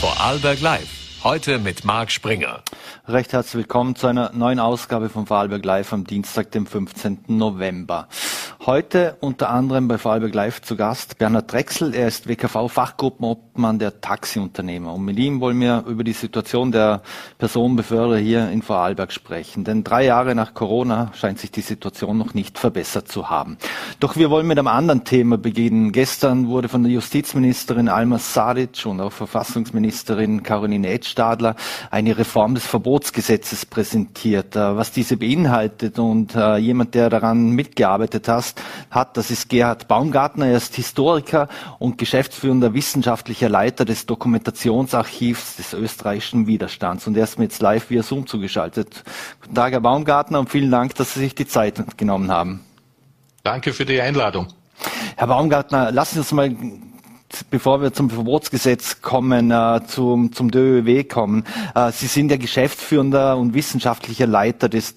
Vorarlberg Live. Heute mit Marc Springer. Recht herzlich willkommen zu einer neuen Ausgabe von Vorarlberg Live am Dienstag, dem 15. November. Heute unter anderem bei Vorarlberg Live zu Gast Bernhard Drechsel. Er ist WKV-Fachgruppenobmann der Taxiunternehmer. Und mit ihm wollen wir über die Situation der Personenbeförderer hier in Vorarlberg sprechen. Denn drei Jahre nach Corona scheint sich die Situation noch nicht verbessert zu haben. Doch wir wollen mit einem anderen Thema beginnen. Gestern wurde von der Justizministerin Alma Sadic und auch Verfassungsministerin Caroline Edstadler eine Reform des Verbotsgesetzes präsentiert. Äh, was diese beinhaltet und äh, jemand, der daran mitgearbeitet hat, Gast hat. Das ist Gerhard Baumgartner. Er ist Historiker und geschäftsführender wissenschaftlicher Leiter des Dokumentationsarchivs des österreichischen Widerstands. Und er ist mir jetzt live via Zoom zugeschaltet. Guten Tag, Herr Baumgartner, und vielen Dank, dass Sie sich die Zeit genommen haben. Danke für die Einladung. Herr Baumgartner, lassen Sie uns mal bevor wir zum Verbotsgesetz kommen, äh, zum, zum DÖW kommen. Äh, Sie sind ja geschäftsführender und wissenschaftlicher Leiter des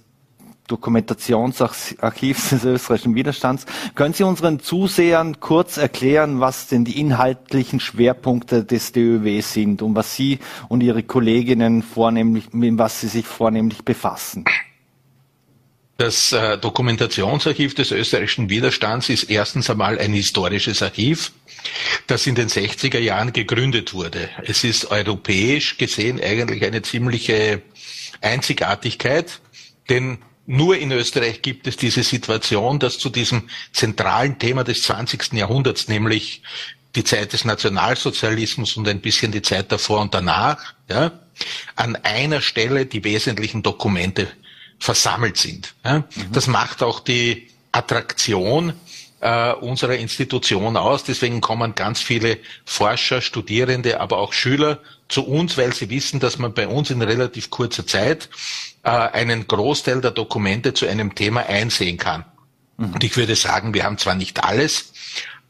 Dokumentationsarchivs des österreichischen Widerstands. Können Sie unseren Zusehern kurz erklären, was denn die inhaltlichen Schwerpunkte des DÖW sind und was Sie und Ihre Kolleginnen vornehmlich, mit was Sie sich vornehmlich befassen? Das äh, Dokumentationsarchiv des österreichischen Widerstands ist erstens einmal ein historisches Archiv, das in den 60er Jahren gegründet wurde. Es ist europäisch gesehen eigentlich eine ziemliche Einzigartigkeit, denn nur in Österreich gibt es diese Situation, dass zu diesem zentralen Thema des 20. Jahrhunderts, nämlich die Zeit des Nationalsozialismus und ein bisschen die Zeit davor und danach, ja, an einer Stelle die wesentlichen Dokumente versammelt sind. Ja. Mhm. Das macht auch die Attraktion äh, unserer Institution aus. Deswegen kommen ganz viele Forscher, Studierende, aber auch Schüler zu uns, weil sie wissen, dass man bei uns in relativ kurzer Zeit äh, einen Großteil der Dokumente zu einem Thema einsehen kann. Mhm. Und ich würde sagen, wir haben zwar nicht alles,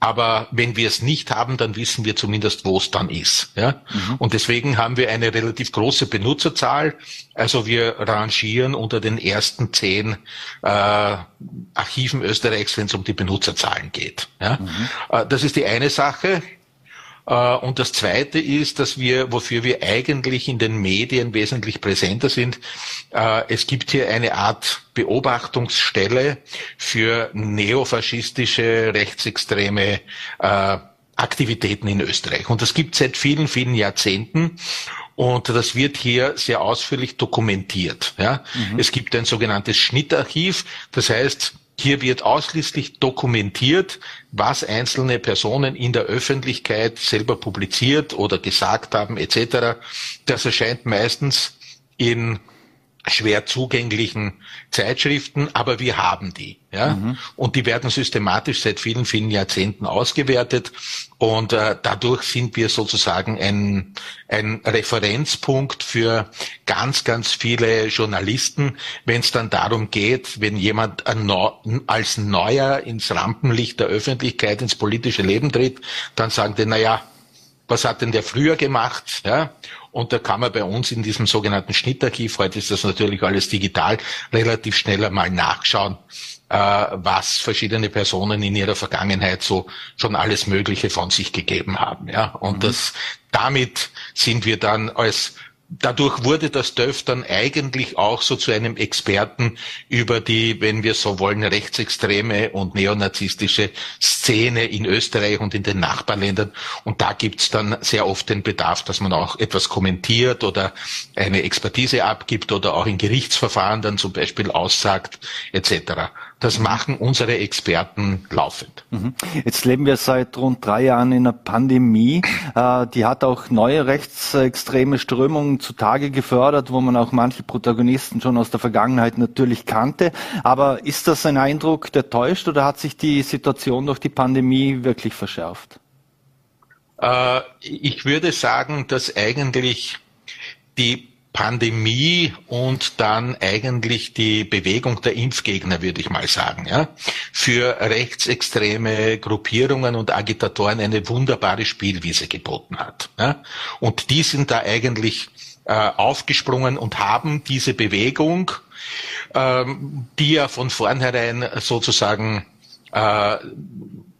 aber wenn wir es nicht haben, dann wissen wir zumindest, wo es dann ist. Ja? Mhm. Und deswegen haben wir eine relativ große Benutzerzahl. Also wir rangieren unter den ersten zehn äh, Archiven Österreichs, wenn es um die Benutzerzahlen geht. Ja? Mhm. Äh, das ist die eine Sache. Äh, und das Zweite ist, dass wir, wofür wir eigentlich in den Medien wesentlich präsenter sind, äh, es gibt hier eine Art Beobachtungsstelle für neofaschistische, rechtsextreme äh, Aktivitäten in Österreich. Und das gibt seit vielen, vielen Jahrzehnten. Und das wird hier sehr ausführlich dokumentiert. Ja? Mhm. Es gibt ein sogenanntes Schnittarchiv. Das heißt, hier wird ausschließlich dokumentiert, was einzelne Personen in der Öffentlichkeit selber publiziert oder gesagt haben etc. Das erscheint meistens in schwer zugänglichen Zeitschriften, aber wir haben die. Ja? Mhm. Und die werden systematisch seit vielen, vielen Jahrzehnten ausgewertet. Und äh, dadurch sind wir sozusagen ein, ein Referenzpunkt für ganz, ganz viele Journalisten, wenn es dann darum geht, wenn jemand als Neuer ins Rampenlicht der Öffentlichkeit, ins politische Leben tritt, dann sagen die, na ja, was hat denn der früher gemacht? Ja? Und da kann man bei uns in diesem sogenannten Schnittarchiv, heute ist das natürlich alles digital, relativ schnell einmal nachschauen, äh, was verschiedene Personen in ihrer Vergangenheit so schon alles Mögliche von sich gegeben haben. Ja? Und mhm. das, damit sind wir dann als dadurch wurde das DÖF dann eigentlich auch so zu einem Experten über die, wenn wir so wollen, rechtsextreme und neonazistische Szene in Österreich und in den Nachbarländern. Und da gibt's dann sehr oft den Bedarf, dass man auch etwas kommentiert oder eine Expertise abgibt oder auch in Gerichtsverfahren dann zum Beispiel aussagt etc. Das machen unsere Experten laufend. Mhm. Jetzt leben wir seit rund drei Jahren in einer Pandemie. Äh, die hat auch neue rechtsextreme Strömungen zutage gefördert, wo man auch manche Protagonisten schon aus der Vergangenheit natürlich kannte. Aber ist das ein Eindruck, der täuscht oder hat sich die Situation durch die Pandemie wirklich verschärft? Äh, ich würde sagen, dass eigentlich die Pandemie und dann eigentlich die Bewegung der Impfgegner, würde ich mal sagen, ja, für rechtsextreme Gruppierungen und Agitatoren eine wunderbare Spielwiese geboten hat. Ja. Und die sind da eigentlich äh, aufgesprungen und haben diese Bewegung, ähm, die ja von vornherein sozusagen äh,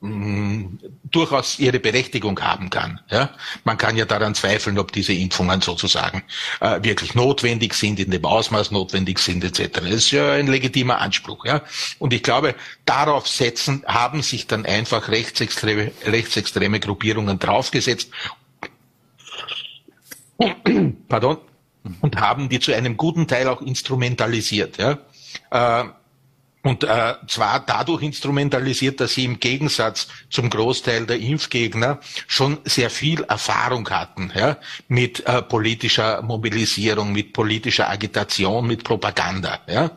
mh, durchaus ihre Berechtigung haben kann. Ja? Man kann ja daran zweifeln, ob diese Impfungen sozusagen äh, wirklich notwendig sind, in dem Ausmaß notwendig sind etc. Das ist ja ein legitimer Anspruch. Ja? Und ich glaube, darauf setzen, haben sich dann einfach rechtsextreme, rechtsextreme Gruppierungen draufgesetzt. Pardon. Und haben die zu einem guten Teil auch instrumentalisiert. Ja? Äh, und äh, zwar dadurch instrumentalisiert, dass sie im Gegensatz zum Großteil der Impfgegner schon sehr viel Erfahrung hatten ja, mit äh, politischer Mobilisierung, mit politischer Agitation, mit Propaganda. Ja.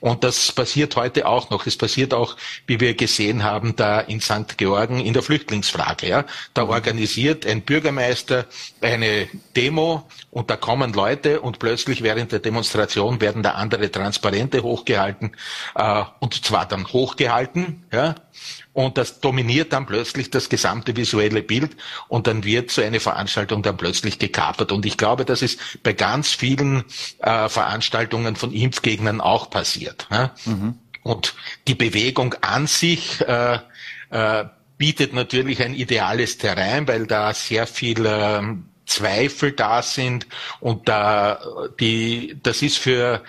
Und das passiert heute auch noch. Es passiert auch, wie wir gesehen haben, da in St. Georgen in der Flüchtlingsfrage. Ja. Da organisiert ein Bürgermeister eine Demo und da kommen Leute und plötzlich während der Demonstration werden da andere Transparente hochgehalten äh, und zwar dann hochgehalten, ja, und das dominiert dann plötzlich das gesamte visuelle Bild und dann wird so eine Veranstaltung dann plötzlich gekapert. Und ich glaube, das ist bei ganz vielen äh, Veranstaltungen von Impfgegnern auch passiert. Ja? Mhm. Und die Bewegung an sich äh, äh, bietet natürlich ein ideales Terrain, weil da sehr viel ähm, Zweifel da sind und da die, das ist für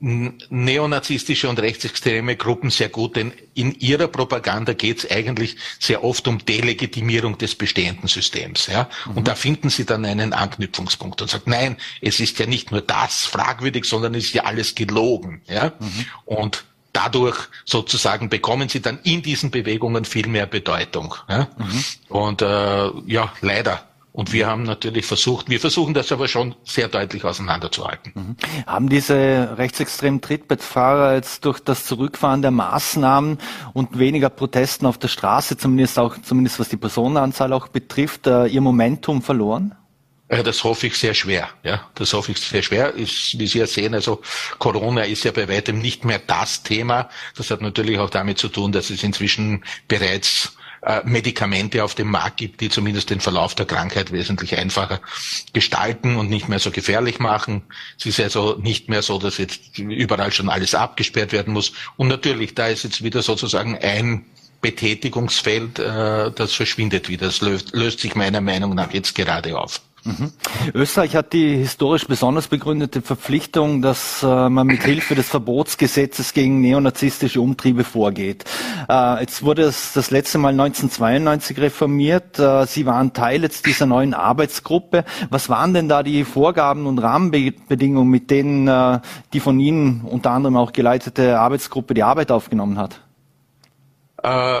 neonazistische und rechtsextreme Gruppen sehr gut, denn in ihrer Propaganda geht es eigentlich sehr oft um Delegitimierung des bestehenden Systems. Ja? Mhm. Und da finden sie dann einen Anknüpfungspunkt und sagt, nein, es ist ja nicht nur das fragwürdig, sondern es ist ja alles gelogen. Ja? Mhm. Und dadurch sozusagen bekommen sie dann in diesen Bewegungen viel mehr Bedeutung. Ja? Mhm. Und äh, ja, leider und wir haben natürlich versucht, wir versuchen das aber schon sehr deutlich auseinanderzuhalten. Mhm. Haben diese rechtsextremen Trittbettfahrer jetzt durch das Zurückfahren der Maßnahmen und weniger Protesten auf der Straße, zumindest auch, zumindest was die Personenanzahl auch betrifft, äh, ihr Momentum verloren? Das hoffe ich sehr schwer. Ja, das hoffe ich sehr schwer. Ist, wie Sie ja sehen, also Corona ist ja bei weitem nicht mehr das Thema. Das hat natürlich auch damit zu tun, dass es inzwischen bereits äh, Medikamente auf dem Markt gibt, die zumindest den Verlauf der Krankheit wesentlich einfacher gestalten und nicht mehr so gefährlich machen. Es ist also nicht mehr so, dass jetzt überall schon alles abgesperrt werden muss. Und natürlich, da ist jetzt wieder sozusagen ein Betätigungsfeld, äh, das verschwindet wieder. Das löst, löst sich meiner Meinung nach jetzt gerade auf. Mhm. Österreich hat die historisch besonders begründete Verpflichtung, dass äh, man mit Hilfe des Verbotsgesetzes gegen neonazistische Umtriebe vorgeht. Äh, jetzt wurde es das letzte Mal 1992 reformiert. Äh, Sie waren Teil jetzt dieser neuen Arbeitsgruppe. Was waren denn da die Vorgaben und Rahmenbedingungen, mit denen äh, die von Ihnen unter anderem auch geleitete Arbeitsgruppe die Arbeit aufgenommen hat? Äh,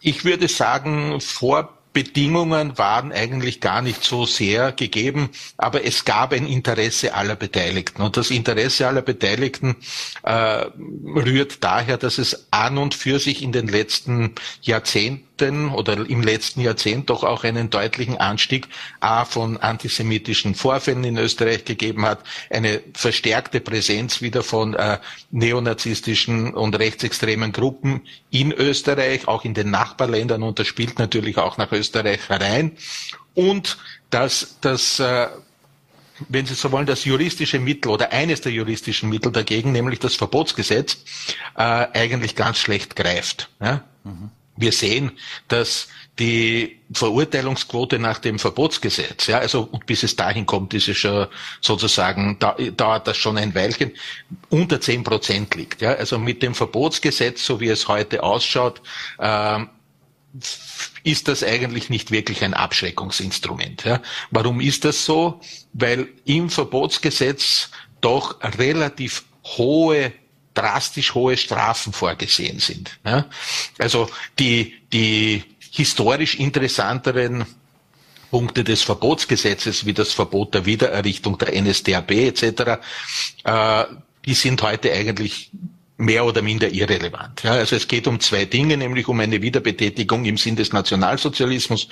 ich würde sagen, vor Bedingungen waren eigentlich gar nicht so sehr gegeben, aber es gab ein Interesse aller Beteiligten. Und das Interesse aller Beteiligten äh, rührt daher, dass es an und für sich in den letzten Jahrzehnten oder im letzten Jahrzehnt doch auch einen deutlichen Anstieg A von antisemitischen Vorfällen in Österreich gegeben hat, eine verstärkte Präsenz wieder von äh, neonazistischen und rechtsextremen Gruppen in Österreich, auch in den Nachbarländern und das spielt natürlich auch nach Österreich herein und dass das äh, wenn Sie so wollen, das juristische Mittel oder eines der juristischen Mittel dagegen, nämlich das Verbotsgesetz, äh, eigentlich ganz schlecht greift. Ja? Mhm wir sehen, dass die Verurteilungsquote nach dem Verbotsgesetz, ja, also bis es dahin kommt, ist es schon sozusagen, da, dauert das schon ein Weilchen, unter zehn Prozent liegt. Ja, also mit dem Verbotsgesetz, so wie es heute ausschaut, äh, ist das eigentlich nicht wirklich ein Abschreckungsinstrument. Ja. Warum ist das so? Weil im Verbotsgesetz doch relativ hohe drastisch hohe Strafen vorgesehen sind. Ja? Also die, die historisch interessanteren Punkte des Verbotsgesetzes, wie das Verbot der Wiedererrichtung der NSDAP etc., äh, die sind heute eigentlich mehr oder minder irrelevant. Ja, also es geht um zwei Dinge, nämlich um eine Wiederbetätigung im Sinn des Nationalsozialismus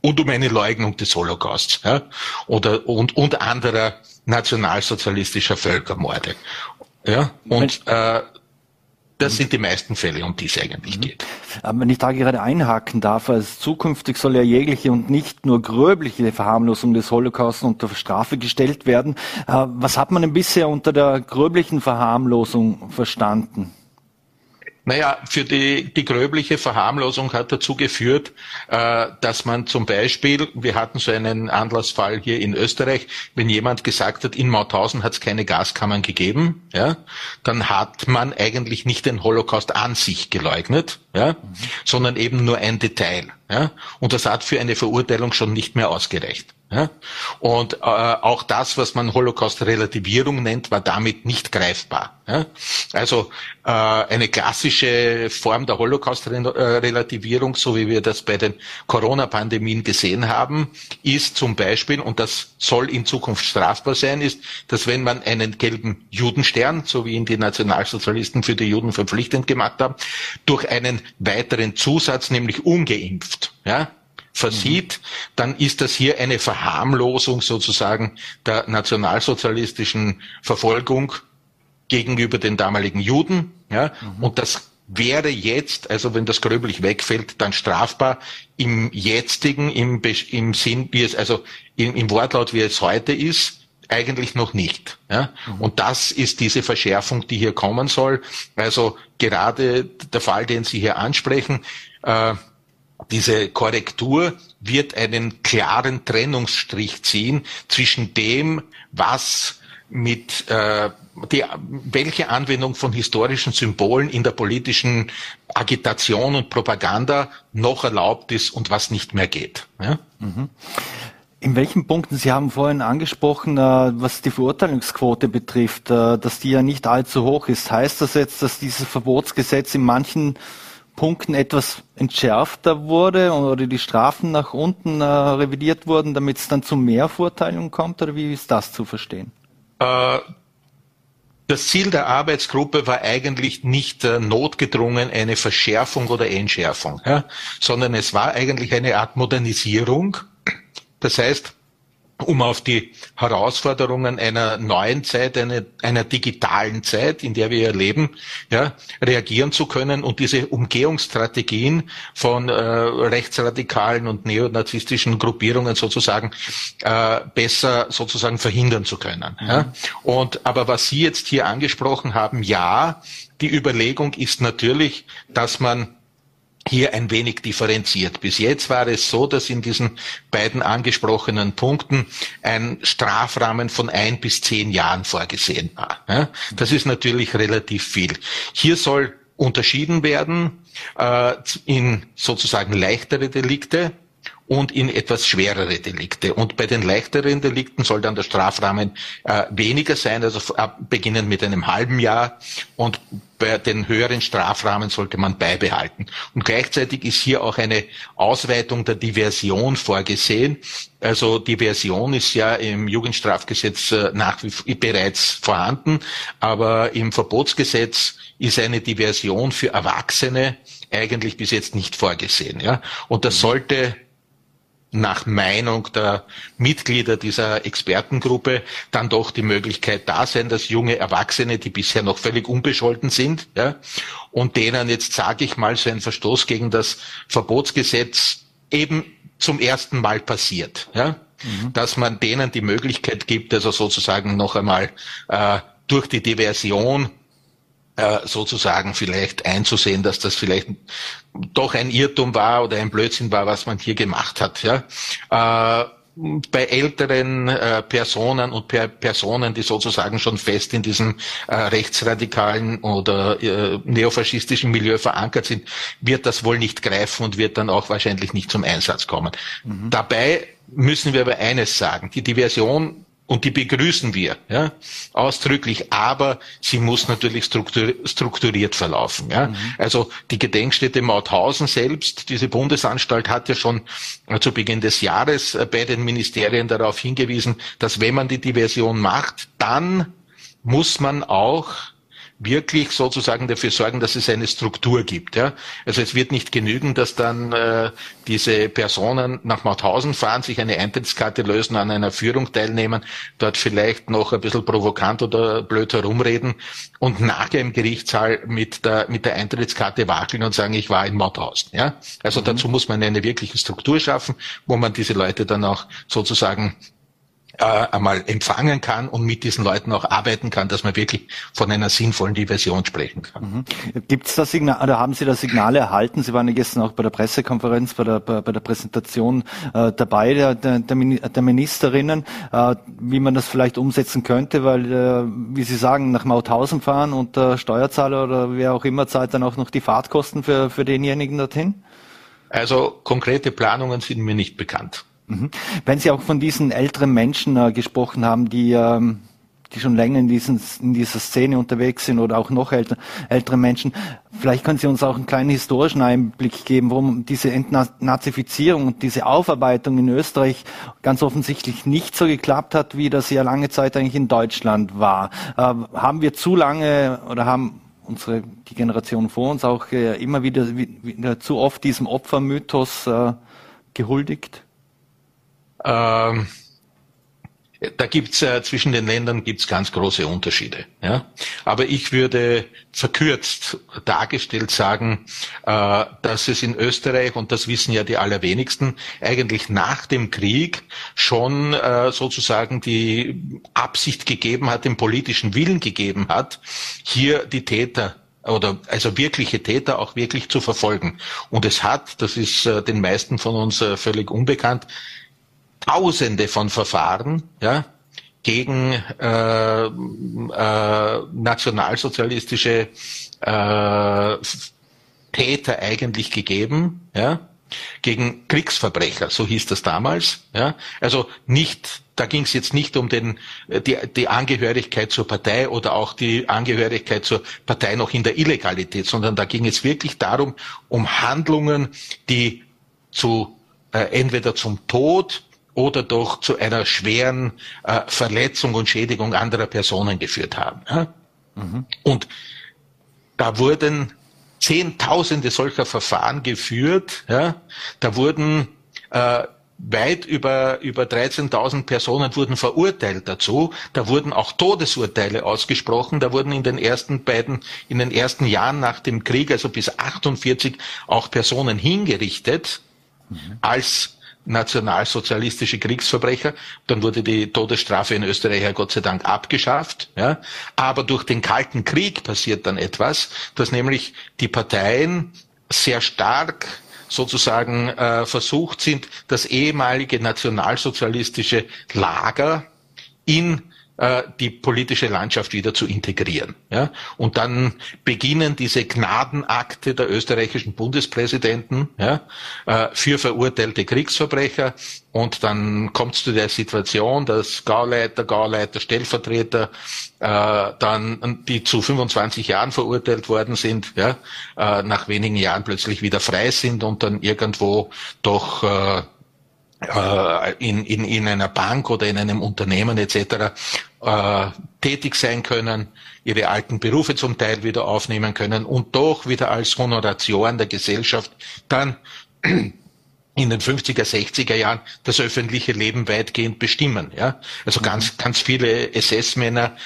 und um eine Leugnung des Holocausts ja, oder und, und anderer nationalsozialistischer Völkermorde. Ja, und äh, das sind die meisten Fälle, um die es eigentlich mhm. geht. Aber wenn ich da gerade einhaken darf, also zukünftig soll ja jegliche und nicht nur gröbliche Verharmlosung des Holocaust unter Strafe gestellt werden. Äh, was hat man denn bisher unter der gröblichen Verharmlosung verstanden? Naja, für die, die gröbliche Verharmlosung hat dazu geführt, äh, dass man zum Beispiel, wir hatten so einen Anlassfall hier in Österreich, wenn jemand gesagt hat, in Mauthausen hat es keine Gaskammern gegeben, ja, dann hat man eigentlich nicht den Holocaust an sich geleugnet, ja, mhm. sondern eben nur ein Detail. Ja, und das hat für eine Verurteilung schon nicht mehr ausgereicht. Ja? Und äh, auch das, was man Holocaust-Relativierung nennt, war damit nicht greifbar. Ja? Also äh, eine klassische Form der Holocaust-Relativierung, so wie wir das bei den Corona-Pandemien gesehen haben, ist zum Beispiel, und das soll in Zukunft strafbar sein, ist, dass wenn man einen gelben Judenstern, so wie ihn die Nationalsozialisten für die Juden verpflichtend gemacht haben, durch einen weiteren Zusatz, nämlich ungeimpft, ja, versieht, dann ist das hier eine Verharmlosung sozusagen der nationalsozialistischen Verfolgung gegenüber den damaligen Juden. Ja? Mhm. Und das wäre jetzt, also wenn das gröblich wegfällt, dann strafbar im jetzigen, im, im Sinn, wie es, also im, im Wortlaut, wie es heute ist, eigentlich noch nicht. Ja? Mhm. Und das ist diese Verschärfung, die hier kommen soll. Also gerade der Fall, den Sie hier ansprechen, äh, diese Korrektur wird einen klaren Trennungsstrich ziehen zwischen dem, was mit äh, die, welche Anwendung von historischen Symbolen in der politischen Agitation und Propaganda noch erlaubt ist und was nicht mehr geht. Ja? Mhm. In welchen Punkten, Sie haben vorhin angesprochen, äh, was die Verurteilungsquote betrifft, äh, dass die ja nicht allzu hoch ist. Heißt das jetzt, dass dieses Verbotsgesetz in manchen Punkten etwas entschärfter wurde oder die Strafen nach unten äh, revidiert wurden, damit es dann zu mehr Verurteilungen kommt? Oder wie ist das zu verstehen? Äh, das Ziel der Arbeitsgruppe war eigentlich nicht äh, notgedrungen eine Verschärfung oder Entschärfung, ja, sondern es war eigentlich eine Art Modernisierung. Das heißt, um auf die Herausforderungen einer neuen Zeit, einer, einer digitalen Zeit, in der wir ja leben, ja, reagieren zu können und diese Umgehungsstrategien von äh, rechtsradikalen und neonazistischen Gruppierungen sozusagen äh, besser sozusagen verhindern zu können. Mhm. Ja. Und aber was Sie jetzt hier angesprochen haben, ja, die Überlegung ist natürlich, dass man hier ein wenig differenziert. Bis jetzt war es so, dass in diesen beiden angesprochenen Punkten ein Strafrahmen von ein bis zehn Jahren vorgesehen war. Das ist natürlich relativ viel. Hier soll unterschieden werden äh, in sozusagen leichtere Delikte und in etwas schwerere Delikte. Und bei den leichteren Delikten soll dann der Strafrahmen äh, weniger sein, also ab, beginnend mit einem halben Jahr. Und bei den höheren Strafrahmen sollte man beibehalten. Und gleichzeitig ist hier auch eine Ausweitung der Diversion vorgesehen. Also Diversion ist ja im Jugendstrafgesetz äh, nach wie bereits vorhanden, aber im Verbotsgesetz ist eine Diversion für Erwachsene eigentlich bis jetzt nicht vorgesehen. Ja? Und das sollte nach Meinung der Mitglieder dieser Expertengruppe dann doch die Möglichkeit da sein, dass junge Erwachsene, die bisher noch völlig unbescholten sind, ja, und denen jetzt, sage ich mal, so ein Verstoß gegen das Verbotsgesetz eben zum ersten Mal passiert, ja, mhm. dass man denen die Möglichkeit gibt, also sozusagen noch einmal äh, durch die Diversion sozusagen vielleicht einzusehen, dass das vielleicht doch ein Irrtum war oder ein Blödsinn war, was man hier gemacht hat. Ja? Äh, bei älteren äh, Personen und per Personen, die sozusagen schon fest in diesem äh, rechtsradikalen oder äh, neofaschistischen Milieu verankert sind, wird das wohl nicht greifen und wird dann auch wahrscheinlich nicht zum Einsatz kommen. Mhm. Dabei müssen wir aber eines sagen, die Diversion und die begrüßen wir ja, ausdrücklich, aber sie muss natürlich strukturiert verlaufen. Ja. Mhm. Also die Gedenkstätte Mauthausen selbst, diese Bundesanstalt hat ja schon zu Beginn des Jahres äh, bei den Ministerien darauf hingewiesen, dass wenn man die Diversion macht, dann muss man auch wirklich sozusagen dafür sorgen, dass es eine Struktur gibt. Ja? Also es wird nicht genügen, dass dann äh, diese Personen nach Mauthausen fahren, sich eine Eintrittskarte lösen, an einer Führung teilnehmen, dort vielleicht noch ein bisschen provokant oder blöd herumreden und nachher im Gerichtssaal mit der, mit der Eintrittskarte wackeln und sagen, ich war in Mauthausen. Ja? Also mhm. dazu muss man eine wirkliche Struktur schaffen, wo man diese Leute dann auch sozusagen äh, einmal empfangen kann und mit diesen Leuten auch arbeiten kann, dass man wirklich von einer sinnvollen Diversion sprechen kann. Mhm. Gibt es da Signale, oder haben Sie da Signale erhalten? Sie waren ja gestern auch bei der Pressekonferenz, bei der, bei, bei der Präsentation äh, dabei der, der, der Ministerinnen, äh, wie man das vielleicht umsetzen könnte, weil, äh, wie Sie sagen, nach Mauthausen fahren und der Steuerzahler oder wer auch immer zahlt dann auch noch die Fahrtkosten für, für denjenigen dorthin? Also konkrete Planungen sind mir nicht bekannt. Mhm. Wenn Sie auch von diesen älteren Menschen äh, gesprochen haben, die, ähm, die schon länger in, diesen, in dieser Szene unterwegs sind oder auch noch älter, ältere Menschen, vielleicht können Sie uns auch einen kleinen historischen Einblick geben, warum diese Entnazifizierung und diese Aufarbeitung in Österreich ganz offensichtlich nicht so geklappt hat, wie das ja lange Zeit eigentlich in Deutschland war. Äh, haben wir zu lange oder haben unsere die Generation vor uns auch äh, immer wieder, wieder zu oft diesem Opfermythos äh, gehuldigt? Ähm, da gibt's äh, zwischen den Ländern gibt's ganz große Unterschiede. Ja? Aber ich würde verkürzt dargestellt sagen, äh, dass es in Österreich, und das wissen ja die allerwenigsten, eigentlich nach dem Krieg schon äh, sozusagen die Absicht gegeben hat, den politischen Willen gegeben hat, hier die Täter oder also wirkliche Täter auch wirklich zu verfolgen. Und es hat, das ist äh, den meisten von uns äh, völlig unbekannt, Tausende von Verfahren, ja, gegen äh, äh, nationalsozialistische äh, Täter eigentlich gegeben, ja, gegen Kriegsverbrecher, so hieß das damals, ja. Also nicht, da ging es jetzt nicht um den die, die Angehörigkeit zur Partei oder auch die Angehörigkeit zur Partei noch in der Illegalität, sondern da ging es wirklich darum, um Handlungen, die zu äh, entweder zum Tod oder doch zu einer schweren äh, Verletzung und Schädigung anderer Personen geführt haben. Ja? Mhm. Und da wurden Zehntausende solcher Verfahren geführt. Ja? Da wurden äh, weit über, über 13.000 Personen wurden verurteilt dazu. Da wurden auch Todesurteile ausgesprochen. Da wurden in den ersten beiden, in den ersten Jahren nach dem Krieg, also bis 48, auch Personen hingerichtet mhm. als nationalsozialistische Kriegsverbrecher. Dann wurde die Todesstrafe in Österreich ja Gott sei Dank abgeschafft. Ja. Aber durch den Kalten Krieg passiert dann etwas, dass nämlich die Parteien sehr stark sozusagen äh, versucht sind, das ehemalige nationalsozialistische Lager in die politische Landschaft wieder zu integrieren. Ja? Und dann beginnen diese Gnadenakte der österreichischen Bundespräsidenten ja, äh, für verurteilte Kriegsverbrecher. Und dann kommt es zu der Situation, dass Gauleiter, Gauleiter, Stellvertreter, äh, dann die zu 25 Jahren verurteilt worden sind, ja, äh, nach wenigen Jahren plötzlich wieder frei sind und dann irgendwo doch äh, äh, in, in, in einer Bank oder in einem Unternehmen etc. Äh, tätig sein können, ihre alten Berufe zum Teil wieder aufnehmen können und doch wieder als Honoratioren der Gesellschaft dann in den 50er, 60er Jahren das öffentliche Leben weitgehend bestimmen. Ja? Also ganz, ganz viele SS-Männer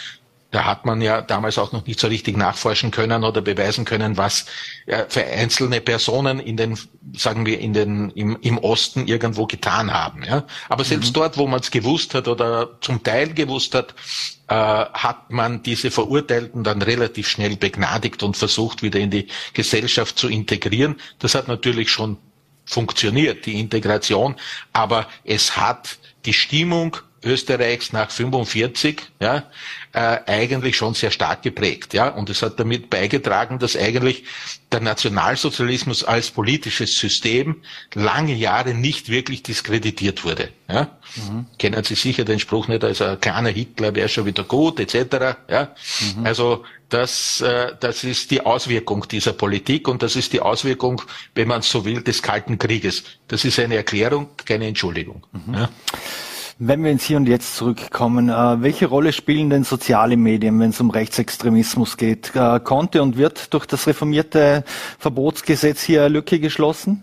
da hat man ja damals auch noch nicht so richtig nachforschen können oder beweisen können, was für einzelne Personen in den, sagen wir, in den, im, im Osten irgendwo getan haben. Ja? Aber selbst mhm. dort, wo man es gewusst hat oder zum Teil gewusst hat, äh, hat man diese Verurteilten dann relativ schnell begnadigt und versucht, wieder in die Gesellschaft zu integrieren. Das hat natürlich schon funktioniert, die Integration, aber es hat die Stimmung Österreichs nach 45 ja, äh, eigentlich schon sehr stark geprägt. Ja? Und es hat damit beigetragen, dass eigentlich der Nationalsozialismus als politisches System lange Jahre nicht wirklich diskreditiert wurde. Ja? Mhm. Kennen Sie sicher den Spruch nicht, also ein kleiner Hitler wäre schon wieder gut, etc. Ja? Mhm. Also das, äh, das ist die Auswirkung dieser Politik und das ist die Auswirkung, wenn man so will, des Kalten Krieges. Das ist eine Erklärung, keine Entschuldigung. Mhm. Ja? Wenn wir ins Hier und Jetzt zurückkommen, äh, welche Rolle spielen denn soziale Medien, wenn es um Rechtsextremismus geht? Äh, konnte und wird durch das reformierte Verbotsgesetz hier eine Lücke geschlossen?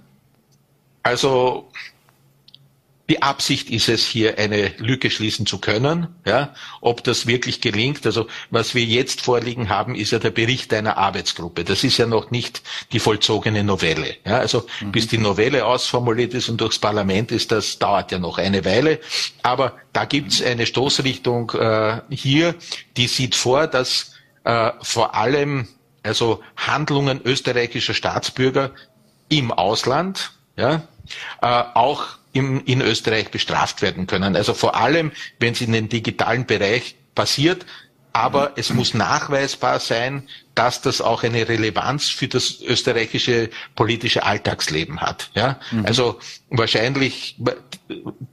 Also die Absicht ist es, hier eine Lücke schließen zu können. Ja, ob das wirklich gelingt. Also was wir jetzt vorliegen haben, ist ja der Bericht einer Arbeitsgruppe. Das ist ja noch nicht die vollzogene Novelle. Ja, also mhm. bis die Novelle ausformuliert ist und durchs Parlament ist, das dauert ja noch eine Weile. Aber da gibt's eine Stoßrichtung äh, hier, die sieht vor, dass äh, vor allem also Handlungen österreichischer Staatsbürger im Ausland ja, äh, auch im, in Österreich bestraft werden können. Also vor allem, wenn es in den digitalen Bereich passiert, aber es muss nachweisbar sein, dass das auch eine Relevanz für das österreichische politische Alltagsleben hat. Ja? Mhm. Also wahrscheinlich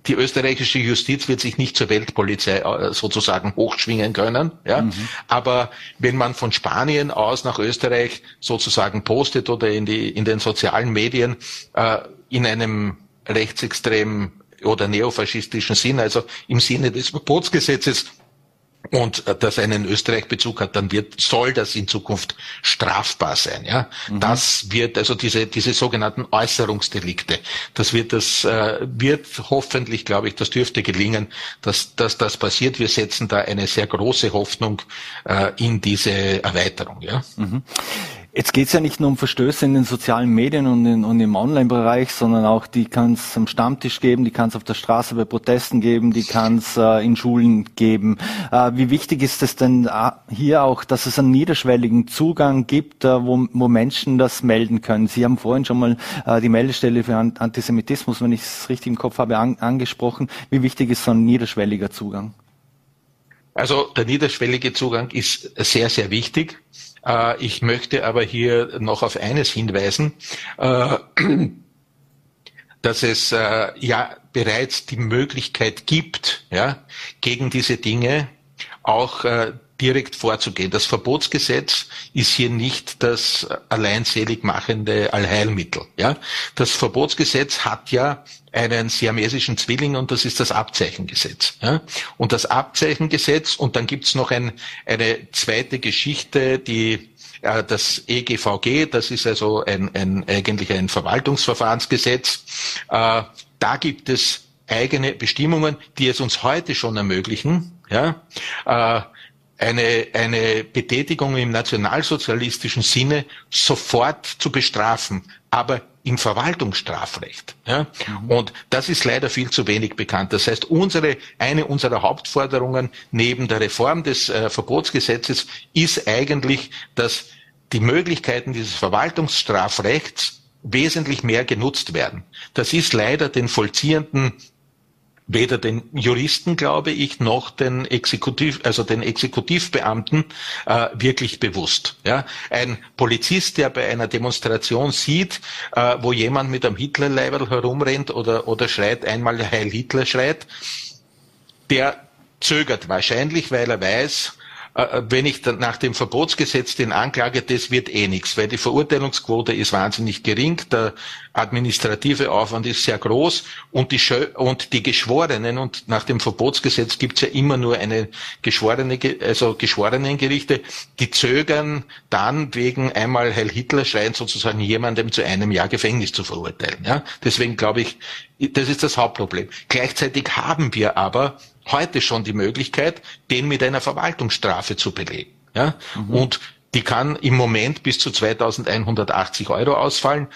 die österreichische Justiz wird sich nicht zur Weltpolizei äh, sozusagen hochschwingen können. Ja? Mhm. Aber wenn man von Spanien aus nach Österreich sozusagen postet oder in die in den sozialen Medien äh, in einem rechtsextremen oder neofaschistischen Sinn, also im Sinne des Verbotsgesetzes und äh, das einen Österreich-Bezug hat, dann wird, soll das in Zukunft strafbar sein. Ja, mhm. das wird also diese diese sogenannten Äußerungsdelikte. Das wird das äh, wird hoffentlich, glaube ich, das dürfte gelingen, dass dass das passiert. Wir setzen da eine sehr große Hoffnung äh, in diese Erweiterung. Ja. Mhm. Jetzt geht es ja nicht nur um Verstöße in den sozialen Medien und, in, und im Online-Bereich, sondern auch die kann es am Stammtisch geben, die kann es auf der Straße bei Protesten geben, die kann es äh, in Schulen geben. Äh, wie wichtig ist es denn äh, hier auch, dass es einen niederschwelligen Zugang gibt, äh, wo, wo Menschen das melden können? Sie haben vorhin schon mal äh, die Meldestelle für Antisemitismus, wenn ich es richtig im Kopf habe, an, angesprochen. Wie wichtig ist so ein niederschwelliger Zugang? Also der niederschwellige Zugang ist sehr, sehr wichtig. Äh, ich möchte aber hier noch auf eines hinweisen, äh, dass es äh, ja bereits die Möglichkeit gibt, ja, gegen diese Dinge auch direkt vorzugehen. Das Verbotsgesetz ist hier nicht das alleinselig machende Allheilmittel. Ja? Das Verbotsgesetz hat ja einen siamesischen Zwilling und das ist das Abzeichengesetz. Ja? Und das Abzeichengesetz und dann gibt's noch ein, eine zweite Geschichte, die äh, das EGVG, das ist also ein, ein, eigentlich ein Verwaltungsverfahrensgesetz. Äh, da gibt es eigene Bestimmungen, die es uns heute schon ermöglichen, ja, äh, eine, eine Betätigung im nationalsozialistischen Sinne sofort zu bestrafen, aber im Verwaltungsstrafrecht. Ja? Mhm. Und das ist leider viel zu wenig bekannt. Das heißt, unsere, eine unserer Hauptforderungen neben der Reform des äh, Verbotsgesetzes ist eigentlich, dass die Möglichkeiten dieses Verwaltungsstrafrechts wesentlich mehr genutzt werden. Das ist leider den Vollziehenden weder den Juristen, glaube ich, noch den Exekutiv, also den Exekutivbeamten äh, wirklich bewusst. Ja? Ein Polizist, der bei einer Demonstration sieht, äh, wo jemand mit einem Hitlerleiberl herumrennt oder, oder schreit, einmal Heil Hitler schreit, der zögert wahrscheinlich, weil er weiß, wenn ich dann nach dem Verbotsgesetz den anklage, das wird eh nichts, weil die Verurteilungsquote ist wahnsinnig gering, der administrative Aufwand ist sehr groß und die, und die Geschworenen, und nach dem Verbotsgesetz gibt es ja immer nur eine geschworene, also Geschworenengerichte, die zögern dann wegen einmal Heil Hitler schreien sozusagen jemandem zu einem Jahr Gefängnis zu verurteilen. Ja? Deswegen glaube ich, das ist das Hauptproblem. Gleichzeitig haben wir aber heute schon die Möglichkeit, den mit einer Verwaltungsstrafe zu belegen. Ja? Mhm. Und die kann im Moment bis zu 2180 Euro ausfallen.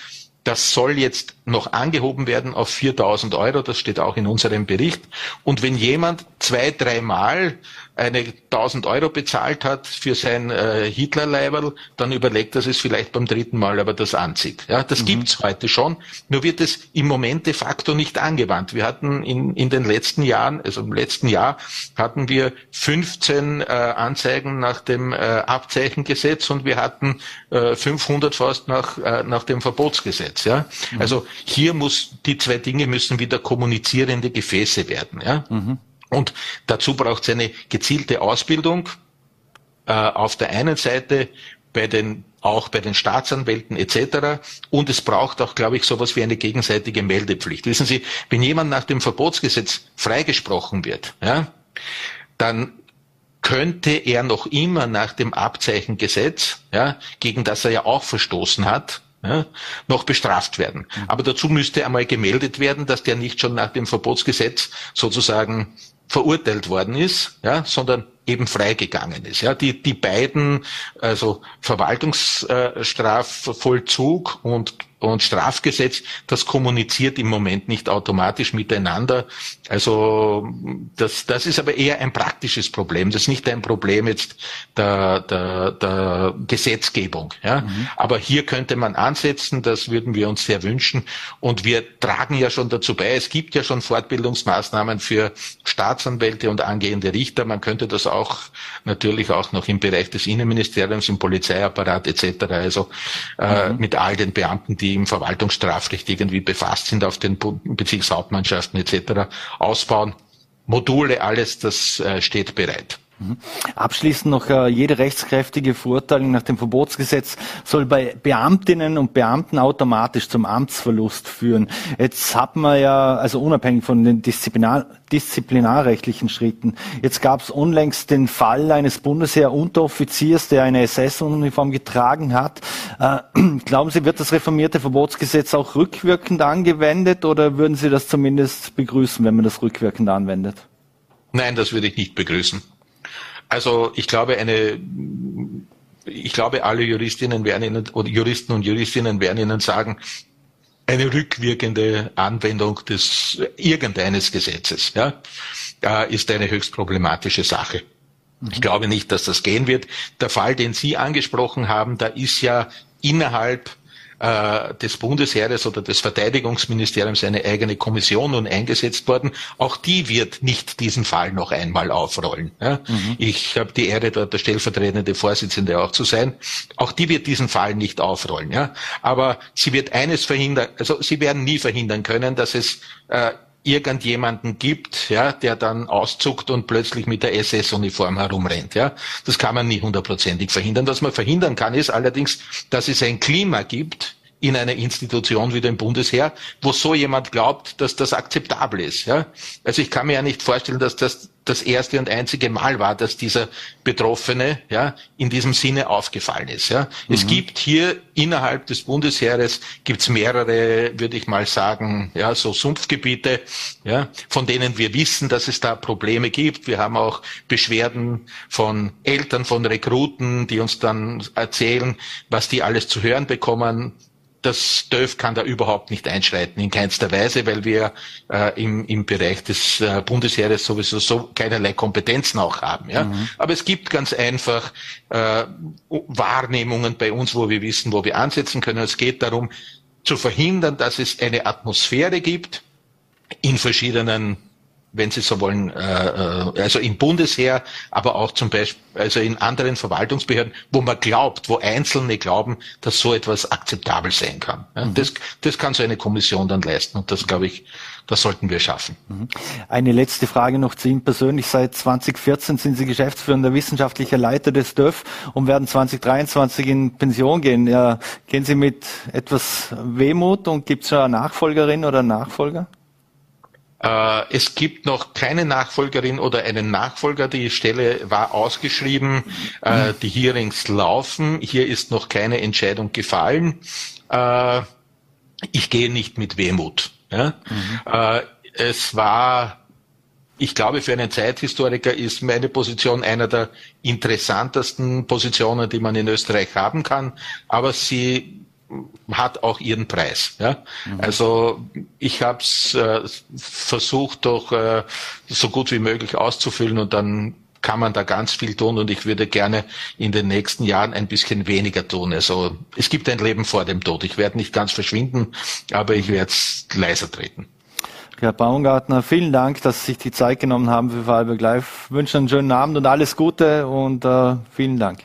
Das soll jetzt noch angehoben werden auf 4000 Euro. Das steht auch in unserem Bericht. Und wenn jemand zwei, dreimal eine 1000 Euro bezahlt hat für sein äh, Hitlerleiberl, dann überlegt er es vielleicht beim dritten Mal, aber das anzieht. Ja, das mhm. gibt's heute schon. Nur wird es im Moment de facto nicht angewandt. Wir hatten in, in den letzten Jahren, also im letzten Jahr hatten wir 15 äh, Anzeigen nach dem äh, Abzeichengesetz und wir hatten äh, 500 fast nach, äh, nach dem Verbotsgesetz. Ja, mhm. also hier muss die zwei Dinge müssen wieder kommunizierende Gefäße werden. Ja. Mhm. Und dazu braucht es eine gezielte Ausbildung äh, auf der einen Seite bei den auch bei den Staatsanwälten etc. Und es braucht auch, glaube ich, sowas wie eine gegenseitige Meldepflicht. Wissen Sie, wenn jemand nach dem Verbotsgesetz freigesprochen wird, ja, dann könnte er noch immer nach dem Abzeichengesetz, ja, gegen das er ja auch verstoßen hat, ja, noch bestraft werden. Mhm. Aber dazu müsste einmal gemeldet werden, dass der nicht schon nach dem Verbotsgesetz sozusagen verurteilt worden ist, ja, sondern eben freigegangen ist. Ja, die, die beiden, also Verwaltungsstrafvollzug und und Strafgesetz, das kommuniziert im Moment nicht automatisch miteinander. Also das, das ist aber eher ein praktisches Problem. Das ist nicht ein Problem jetzt der, der, der Gesetzgebung. Ja? Mhm. Aber hier könnte man ansetzen, das würden wir uns sehr wünschen. Und wir tragen ja schon dazu bei, es gibt ja schon Fortbildungsmaßnahmen für Staatsanwälte und angehende Richter. Man könnte das auch natürlich auch noch im Bereich des Innenministeriums, im Polizeiapparat etc., also äh, mhm. mit all den Beamten, die im Verwaltungsstrafrecht irgendwie befasst sind, auf den Bezirkshauptmannschaften etc. ausbauen. Module, alles, das äh, steht bereit. Mhm. Abschließend noch, äh, jede rechtskräftige Verurteilung nach dem Verbotsgesetz soll bei Beamtinnen und Beamten automatisch zum Amtsverlust führen. Jetzt hat man ja, also unabhängig von den Disziplinar disziplinarrechtlichen Schritten, jetzt gab es unlängst den Fall eines Bundesheer-Unteroffiziers, der eine SS-Uniform getragen hat. Äh, glauben Sie, wird das reformierte Verbotsgesetz auch rückwirkend angewendet oder würden Sie das zumindest begrüßen, wenn man das rückwirkend anwendet? Nein, das würde ich nicht begrüßen. Also ich glaube, eine, ich glaube, alle Juristinnen werden Ihnen, oder Juristen und Juristinnen werden Ihnen sagen, eine rückwirkende Anwendung des irgendeines Gesetzes, ja, ist eine höchst problematische Sache. Ich glaube nicht, dass das gehen wird. Der Fall, den Sie angesprochen haben, da ist ja innerhalb äh, des Bundesheeres oder des Verteidigungsministeriums eine eigene Kommission nun eingesetzt worden. Auch die wird nicht diesen Fall noch einmal aufrollen. Ja? Mhm. Ich habe die Ehre, dort der stellvertretende Vorsitzende auch zu sein. Auch die wird diesen Fall nicht aufrollen. Ja? Aber sie wird eines verhindern, also sie werden nie verhindern können, dass es äh, irgendjemanden gibt, ja, der dann auszuckt und plötzlich mit der SS-Uniform herumrennt. Ja, das kann man nie hundertprozentig verhindern. Was man verhindern kann, ist allerdings, dass es ein Klima gibt, in einer Institution wie dem Bundesheer, wo so jemand glaubt, dass das akzeptabel ist. Ja? Also ich kann mir ja nicht vorstellen, dass das das erste und einzige Mal war, dass dieser Betroffene ja, in diesem Sinne aufgefallen ist. Ja? Mhm. Es gibt hier innerhalb des Bundesheeres gibt's mehrere, würde ich mal sagen, ja, so Sumpfgebiete, ja, von denen wir wissen, dass es da Probleme gibt. Wir haben auch Beschwerden von Eltern, von Rekruten, die uns dann erzählen, was die alles zu hören bekommen das DÖF kann da überhaupt nicht einschreiten, in keinster Weise, weil wir äh, im, im Bereich des äh, Bundesheeres sowieso so keinerlei Kompetenzen auch haben. Ja? Mhm. Aber es gibt ganz einfach äh, Wahrnehmungen bei uns, wo wir wissen, wo wir ansetzen können. Es geht darum, zu verhindern, dass es eine Atmosphäre gibt in verschiedenen wenn Sie so wollen, äh, äh, also im Bundesheer, aber auch zum Beispiel also in anderen Verwaltungsbehörden, wo man glaubt, wo Einzelne glauben, dass so etwas akzeptabel sein kann. Ja, mhm. das, das kann so eine Kommission dann leisten und das glaube ich, das sollten wir schaffen. Mhm. Eine letzte Frage noch zu Ihnen persönlich. Seit 2014 sind Sie geschäftsführender wissenschaftlicher Leiter des DÖF und werden 2023 in Pension gehen. Ja, gehen Sie mit etwas Wehmut und gibt es eine Nachfolgerin oder einen Nachfolger? Äh, es gibt noch keine Nachfolgerin oder einen Nachfolger. Die Stelle war ausgeschrieben. Äh, die Hearings laufen. Hier ist noch keine Entscheidung gefallen. Äh, ich gehe nicht mit Wehmut. Es war ich glaube, für einen Zeithistoriker ist meine Position einer der interessantesten Positionen, die man in Österreich haben kann. Aber sie hat auch ihren Preis. Ja? Mhm. Also ich habe es äh, versucht, doch äh, so gut wie möglich auszufüllen und dann kann man da ganz viel tun und ich würde gerne in den nächsten Jahren ein bisschen weniger tun. Also es gibt ein Leben vor dem Tod. Ich werde nicht ganz verschwinden, aber ich werde leiser treten. Herr Baumgartner, vielen Dank, dass Sie sich die Zeit genommen haben für Vorarlberg Live. Ich wünsche einen schönen Abend und alles Gute und äh, vielen Dank.